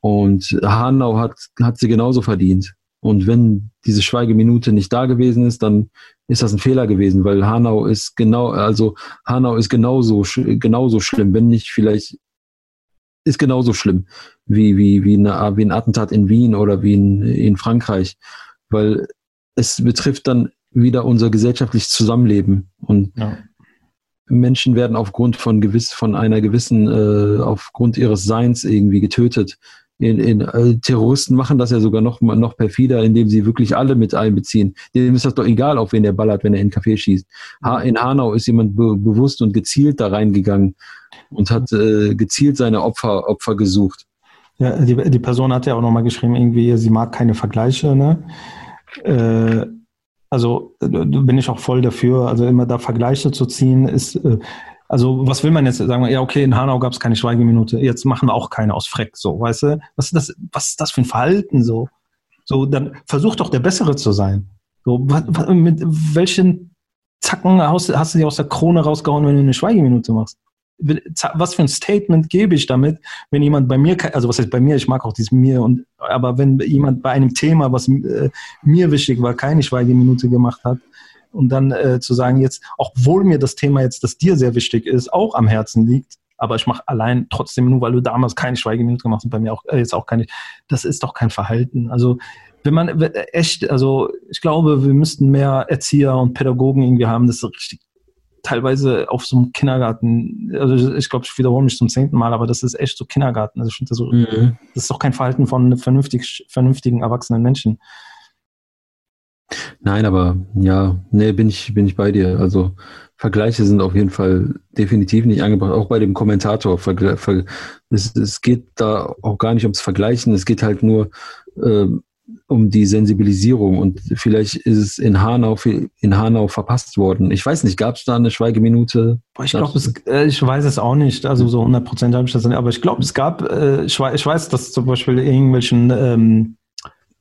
Und Hanau hat, hat sie genauso verdient. Und wenn diese Schweigeminute nicht da gewesen ist, dann ist das ein Fehler gewesen, weil Hanau ist genau, also Hanau ist genauso, genauso schlimm, wenn nicht vielleicht ist genauso schlimm wie, wie, wie, eine, wie ein Attentat in Wien oder wie in, in Frankreich, weil es betrifft dann wieder unser gesellschaftliches Zusammenleben. Und ja. Menschen werden aufgrund von gewiss, von einer gewissen, äh, aufgrund ihres Seins irgendwie getötet. In, in, äh, Terroristen machen das ja sogar noch, noch perfider, indem sie wirklich alle mit einbeziehen. Dem ist das doch egal, auf wen der ballert, wenn er in den Café schießt. Ha in Hanau ist jemand be bewusst und gezielt da reingegangen und hat äh, gezielt seine Opfer, Opfer gesucht. Ja, die, die Person hat ja auch nochmal geschrieben, irgendwie, sie mag keine Vergleiche, ne? Äh, also äh, bin ich auch voll dafür. Also immer da Vergleiche zu ziehen, ist, äh, also was will man jetzt sagen? Ja, okay, in Hanau gab es keine Schweigeminute, jetzt machen wir auch keine aus Freck, so, weißt du? Was ist das, was ist das für ein Verhalten so? So, dann versuch doch der Bessere zu sein. So, mit welchen Zacken hast, hast du dir aus der Krone rausgehauen, wenn du eine Schweigeminute machst? Was für ein Statement gebe ich damit, wenn jemand bei mir, also was heißt bei mir, ich mag auch dieses mir und, aber wenn jemand bei einem Thema, was äh, mir wichtig war, keine Schweigeminute gemacht hat und dann äh, zu sagen jetzt, obwohl mir das Thema jetzt, das dir sehr wichtig ist, auch am Herzen liegt, aber ich mache allein trotzdem nur, weil du damals keine Schweigeminute gemacht hast und bei mir auch äh, jetzt auch keine, das ist doch kein Verhalten. Also wenn man echt, also ich glaube, wir müssten mehr Erzieher und Pädagogen irgendwie haben, das richtig teilweise auf so einem Kindergarten, also ich glaube, ich wiederhole mich zum zehnten Mal, aber das ist echt so Kindergarten. Also ich finde das so, mhm. das ist doch kein Verhalten von vernünftig, vernünftigen erwachsenen Menschen. Nein, aber ja, nee, bin ich, bin ich bei dir. Also Vergleiche sind auf jeden Fall definitiv nicht angebracht, auch bei dem Kommentator. Es, es geht da auch gar nicht ums Vergleichen, es geht halt nur äh, um die Sensibilisierung und vielleicht ist es in Hanau in Hanau verpasst worden. Ich weiß nicht, gab es da eine Schweigeminute? Ich glaube, äh, ich weiß es auch nicht. Also so 100 Prozent habe ich das nicht. Aber ich glaube, es gab. Äh, ich, weiß, dass zum Beispiel irgendwelchen ähm,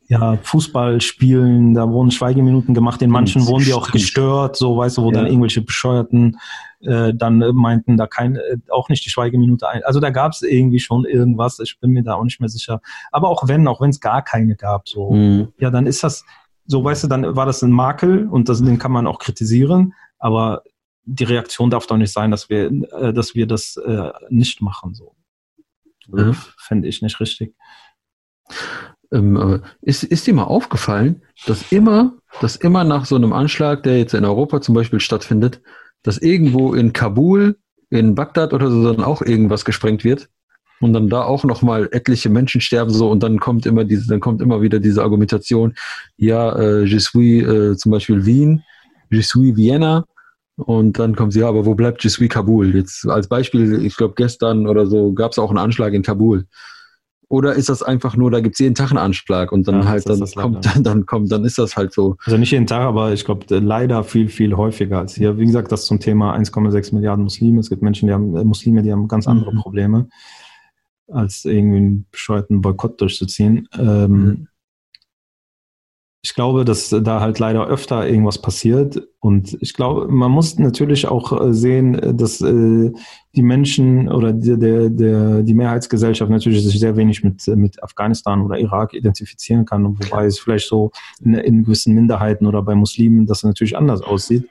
ja, Fußballspielen, da wurden Schweigeminuten gemacht, in manchen wurden die auch gestört, so weißt du, wo ja. dann irgendwelche Bescheuerten äh, dann meinten, da kein, äh, auch nicht die Schweigeminute ein. Also da gab es irgendwie schon irgendwas, ich bin mir da auch nicht mehr sicher. Aber auch wenn, auch wenn es gar keine gab, so, mhm. ja, dann ist das, so weißt du, dann war das ein Makel und das, den kann man auch kritisieren, aber die Reaktion darf doch nicht sein, dass wir, äh, dass wir das äh, nicht machen, so. Mhm. Fände ich nicht richtig. Ähm, ist, ist dir mal aufgefallen, dass immer, dass immer nach so einem Anschlag, der jetzt in Europa zum Beispiel stattfindet, dass irgendwo in Kabul, in Bagdad oder so dann auch irgendwas gesprengt wird und dann da auch nochmal etliche Menschen sterben so und dann kommt immer diese, dann kommt immer wieder diese Argumentation, ja, äh, je suis äh, zum Beispiel Wien, je suis Vienna Und dann kommen sie, ja, aber wo bleibt Jesui Kabul? Jetzt als Beispiel, ich glaube gestern oder so gab es auch einen Anschlag in Kabul. Oder ist das einfach nur, da gibt es jeden Tag einen Anschlag und dann ja, halt, dann kommt, dann, dann kommt, dann ist das halt so. Also nicht jeden Tag, aber ich glaube leider viel, viel häufiger als hier. Wie gesagt, das zum Thema 1,6 Milliarden Muslime. Es gibt Menschen, die haben, äh, Muslime, die haben ganz andere mhm. Probleme, als irgendwie einen bescheuerten Boykott durchzuziehen. Ähm, mhm ich glaube, dass da halt leider öfter irgendwas passiert. Und ich glaube, man muss natürlich auch äh, sehen, dass äh, die Menschen oder der, der, der, die Mehrheitsgesellschaft natürlich sich sehr wenig mit, mit Afghanistan oder Irak identifizieren kann. Wobei es vielleicht so in, in gewissen Minderheiten oder bei Muslimen das natürlich anders aussieht.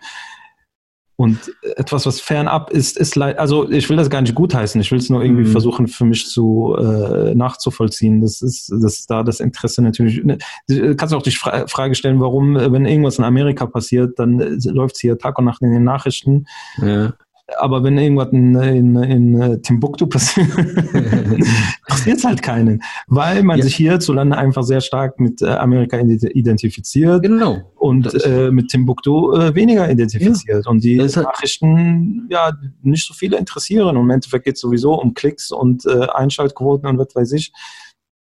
Und etwas, was fernab ist, ist leid, also ich will das gar nicht gutheißen, ich will es nur irgendwie mhm. versuchen für mich zu äh, nachzuvollziehen. Das ist, das ist da das Interesse natürlich. Ne, du kannst auch die Frage stellen, warum, wenn irgendwas in Amerika passiert, dann äh, läuft es hier Tag und Nacht in den Nachrichten. Ja. Aber wenn irgendwas in, in, in äh, Timbuktu passiert, passiert es halt keinen. Weil man ja. sich hierzulande einfach sehr stark mit äh, Amerika identifiziert. Genau. Und äh, mit Timbuktu äh, weniger identifiziert. Ja. Und die halt Nachrichten, ja, nicht so viele interessieren. Und im Endeffekt geht es sowieso um Klicks und äh, Einschaltquoten und was weiß ich.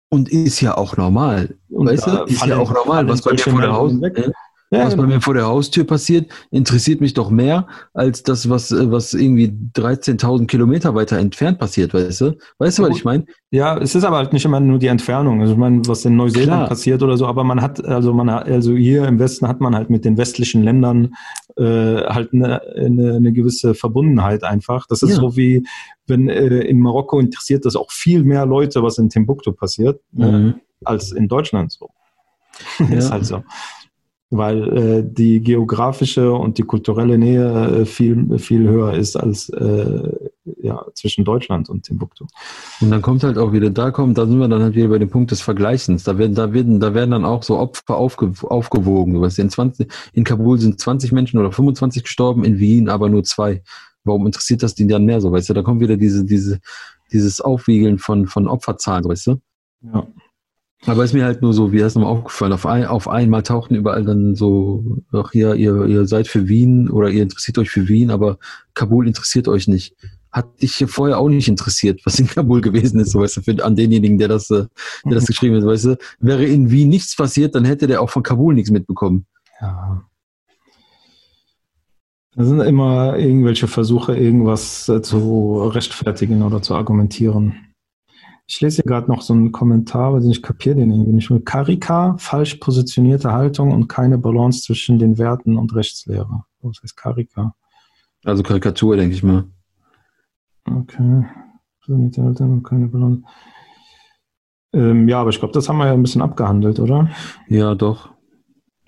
Und ist ja auch normal. Und weißt du, ist ja auch normal, was bei mir vor der Haus, weg. Ja, was bei mir vor der Haustür passiert, interessiert mich doch mehr als das, was, was irgendwie 13.000 Kilometer weiter entfernt passiert, weißt du? Weißt du, was ich meine? Ja, es ist aber halt nicht immer nur die Entfernung. Also ich meine, was in Neuseeland Klar. passiert oder so, aber man hat, also man hat, also hier im Westen hat man halt mit den westlichen Ländern äh, halt eine, eine, eine gewisse Verbundenheit einfach. Das ist ja. so wie, wenn äh, in Marokko interessiert das auch viel mehr Leute, was in Timbuktu passiert, äh, mhm. äh, als in Deutschland so. Ja. ist halt so weil äh, die geografische und die kulturelle Nähe äh, viel, viel höher ist als äh, ja, zwischen Deutschland und Timbuktu. Und dann kommt halt auch wieder, da kommt, da sind wir dann halt wieder bei dem Punkt des Vergleichens. Da werden, da werden, da werden dann auch so Opfer aufge, aufgewogen. Was in, 20, in Kabul sind 20 Menschen oder 25 gestorben, in Wien aber nur zwei. Warum interessiert das die dann mehr so, weißt du? Da kommt wieder diese, diese, dieses Aufwiegeln von, von Opferzahlen, weißt du? Ja. Aber ist mir halt nur so, wie ist nochmal aufgefallen, auf, ein, auf einmal tauchten überall dann so, ach hier, ihr, ihr seid für Wien oder ihr interessiert euch für Wien, aber Kabul interessiert euch nicht. Hat dich hier vorher auch nicht interessiert, was in Kabul gewesen ist, so weißt du, für, an denjenigen, der das, äh, der das mhm. geschrieben hat, weißt du. Wäre in Wien nichts passiert, dann hätte der auch von Kabul nichts mitbekommen. Ja. Das sind immer irgendwelche Versuche, irgendwas äh, zu rechtfertigen oder zu argumentieren. Ich lese hier gerade noch so einen Kommentar, aber ich kapiere den irgendwie nicht. Karika, falsch positionierte Haltung und keine Balance zwischen den Werten und Rechtslehre. Was heißt Karika? Also Karikatur, denke ich mal. Okay. Positionierte Haltung und keine Balance. Ähm, ja, aber ich glaube, das haben wir ja ein bisschen abgehandelt, oder? Ja, doch.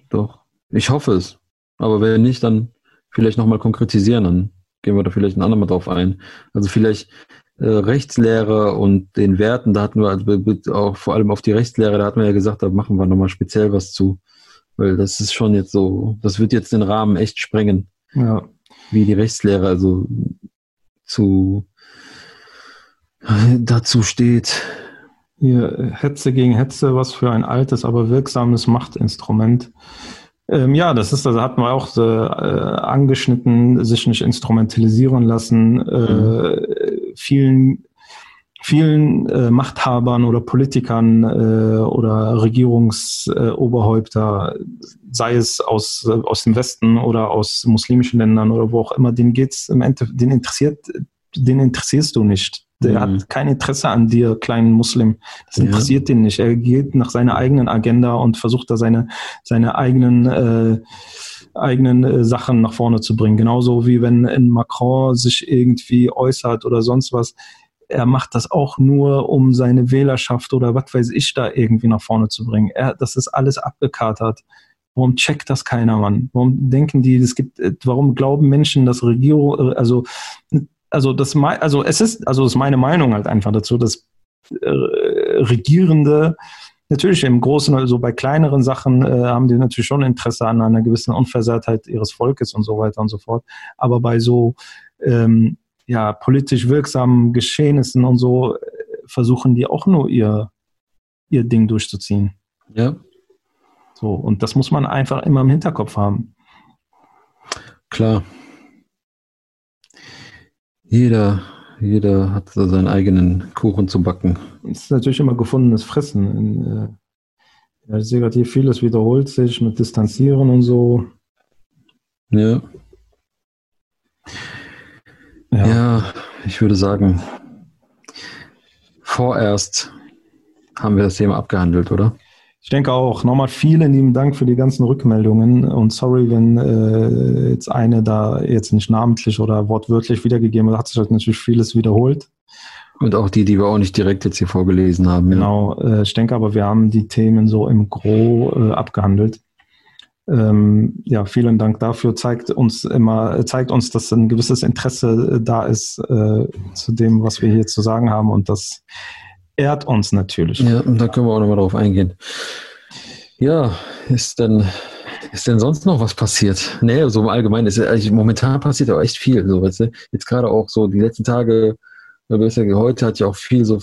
Doch. Ich hoffe es. Aber wenn nicht, dann vielleicht nochmal konkretisieren, dann gehen wir da vielleicht ein andermal drauf ein. Also vielleicht äh, Rechtslehre und den Werten, da hatten wir also auch vor allem auf die Rechtslehre, da hatten wir ja gesagt, da machen wir nochmal speziell was zu. Weil das ist schon jetzt so, das wird jetzt den Rahmen echt sprengen. Ja. Wie die Rechtslehre also zu dazu steht. Hier, Hetze gegen Hetze, was für ein altes, aber wirksames Machtinstrument. Ähm, ja, das ist, also hatten wir auch äh, angeschnitten, sich nicht instrumentalisieren lassen. Äh, mhm. Vielen vielen äh, Machthabern oder Politikern äh, oder Regierungsoberhäupter, äh, sei es aus, äh, aus dem Westen oder aus muslimischen Ländern oder wo auch immer, denen geht's im Endeffekt, den interessiert, den interessierst du nicht. Der mhm. hat kein Interesse an dir, kleinen Muslim. Das interessiert ja. ihn nicht. Er geht nach seiner eigenen Agenda und versucht da seine, seine eigenen, äh, eigenen äh, Sachen nach vorne zu bringen. Genauso wie wenn ein Macron sich irgendwie äußert oder sonst was. Er macht das auch nur, um seine Wählerschaft oder was weiß ich da irgendwie nach vorne zu bringen. Er, das ist alles abgekatert. Warum checkt das keiner, Mann? Warum denken die, es gibt, warum glauben Menschen, dass Regierung, also also das also es ist also ist meine Meinung halt einfach dazu, dass äh, Regierende natürlich im Großen, also bei kleineren Sachen äh, haben die natürlich schon Interesse an einer gewissen Unversehrtheit ihres Volkes und so weiter und so fort. Aber bei so ähm, ja politisch wirksamen Geschehnissen und so äh, versuchen die auch nur ihr ihr Ding durchzuziehen. Ja. So und das muss man einfach immer im Hinterkopf haben. Klar. Jeder, jeder hat so seinen eigenen Kuchen zu backen. Es ist natürlich immer gefundenes Fressen. Äh, ja, ich sehe gerade hier vieles wiederholt sich mit Distanzieren und so. Ja. Ja, ja ich würde sagen, vorerst haben wir das Thema abgehandelt, oder? Ich denke auch. Nochmal vielen lieben Dank für die ganzen Rückmeldungen und sorry, wenn äh, jetzt eine da jetzt nicht namentlich oder wortwörtlich wiedergegeben hat, hat sich halt natürlich vieles wiederholt. Und auch die, die wir auch nicht direkt jetzt hier vorgelesen haben. Genau, ja. äh, ich denke aber, wir haben die Themen so im Gro äh, abgehandelt. Ähm, ja, vielen Dank dafür. Zeigt uns immer, zeigt uns, dass ein gewisses Interesse äh, da ist äh, zu dem, was wir hier zu sagen haben und das ehrt uns natürlich. Ja, und da können wir auch nochmal drauf eingehen. Ja, ist denn, ist denn sonst noch was passiert? Nee, so im Allgemeinen ist also momentan passiert auch echt viel. So, weißt du? Jetzt gerade auch so die letzten Tage, besser heute hat ja auch viel so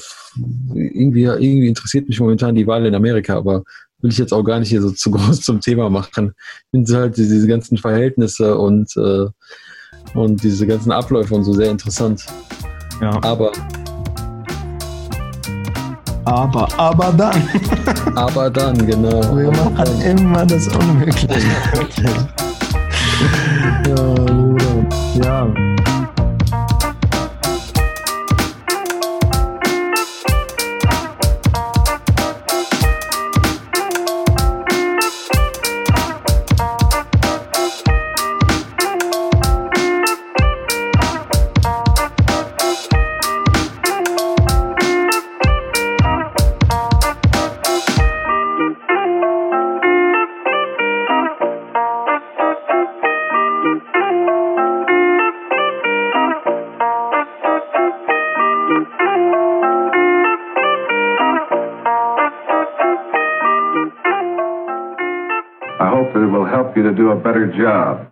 irgendwie, irgendwie interessiert mich momentan die Wahl in Amerika, aber will ich jetzt auch gar nicht hier so zu groß zum Thema machen. Ich finde halt diese ganzen Verhältnisse und, äh, und diese ganzen Abläufe und so sehr interessant. Ja. Aber aber, aber dann. aber dann, genau. Wir machen immer das Unmögliche. ja, Bruder. Ja. You to do a better job.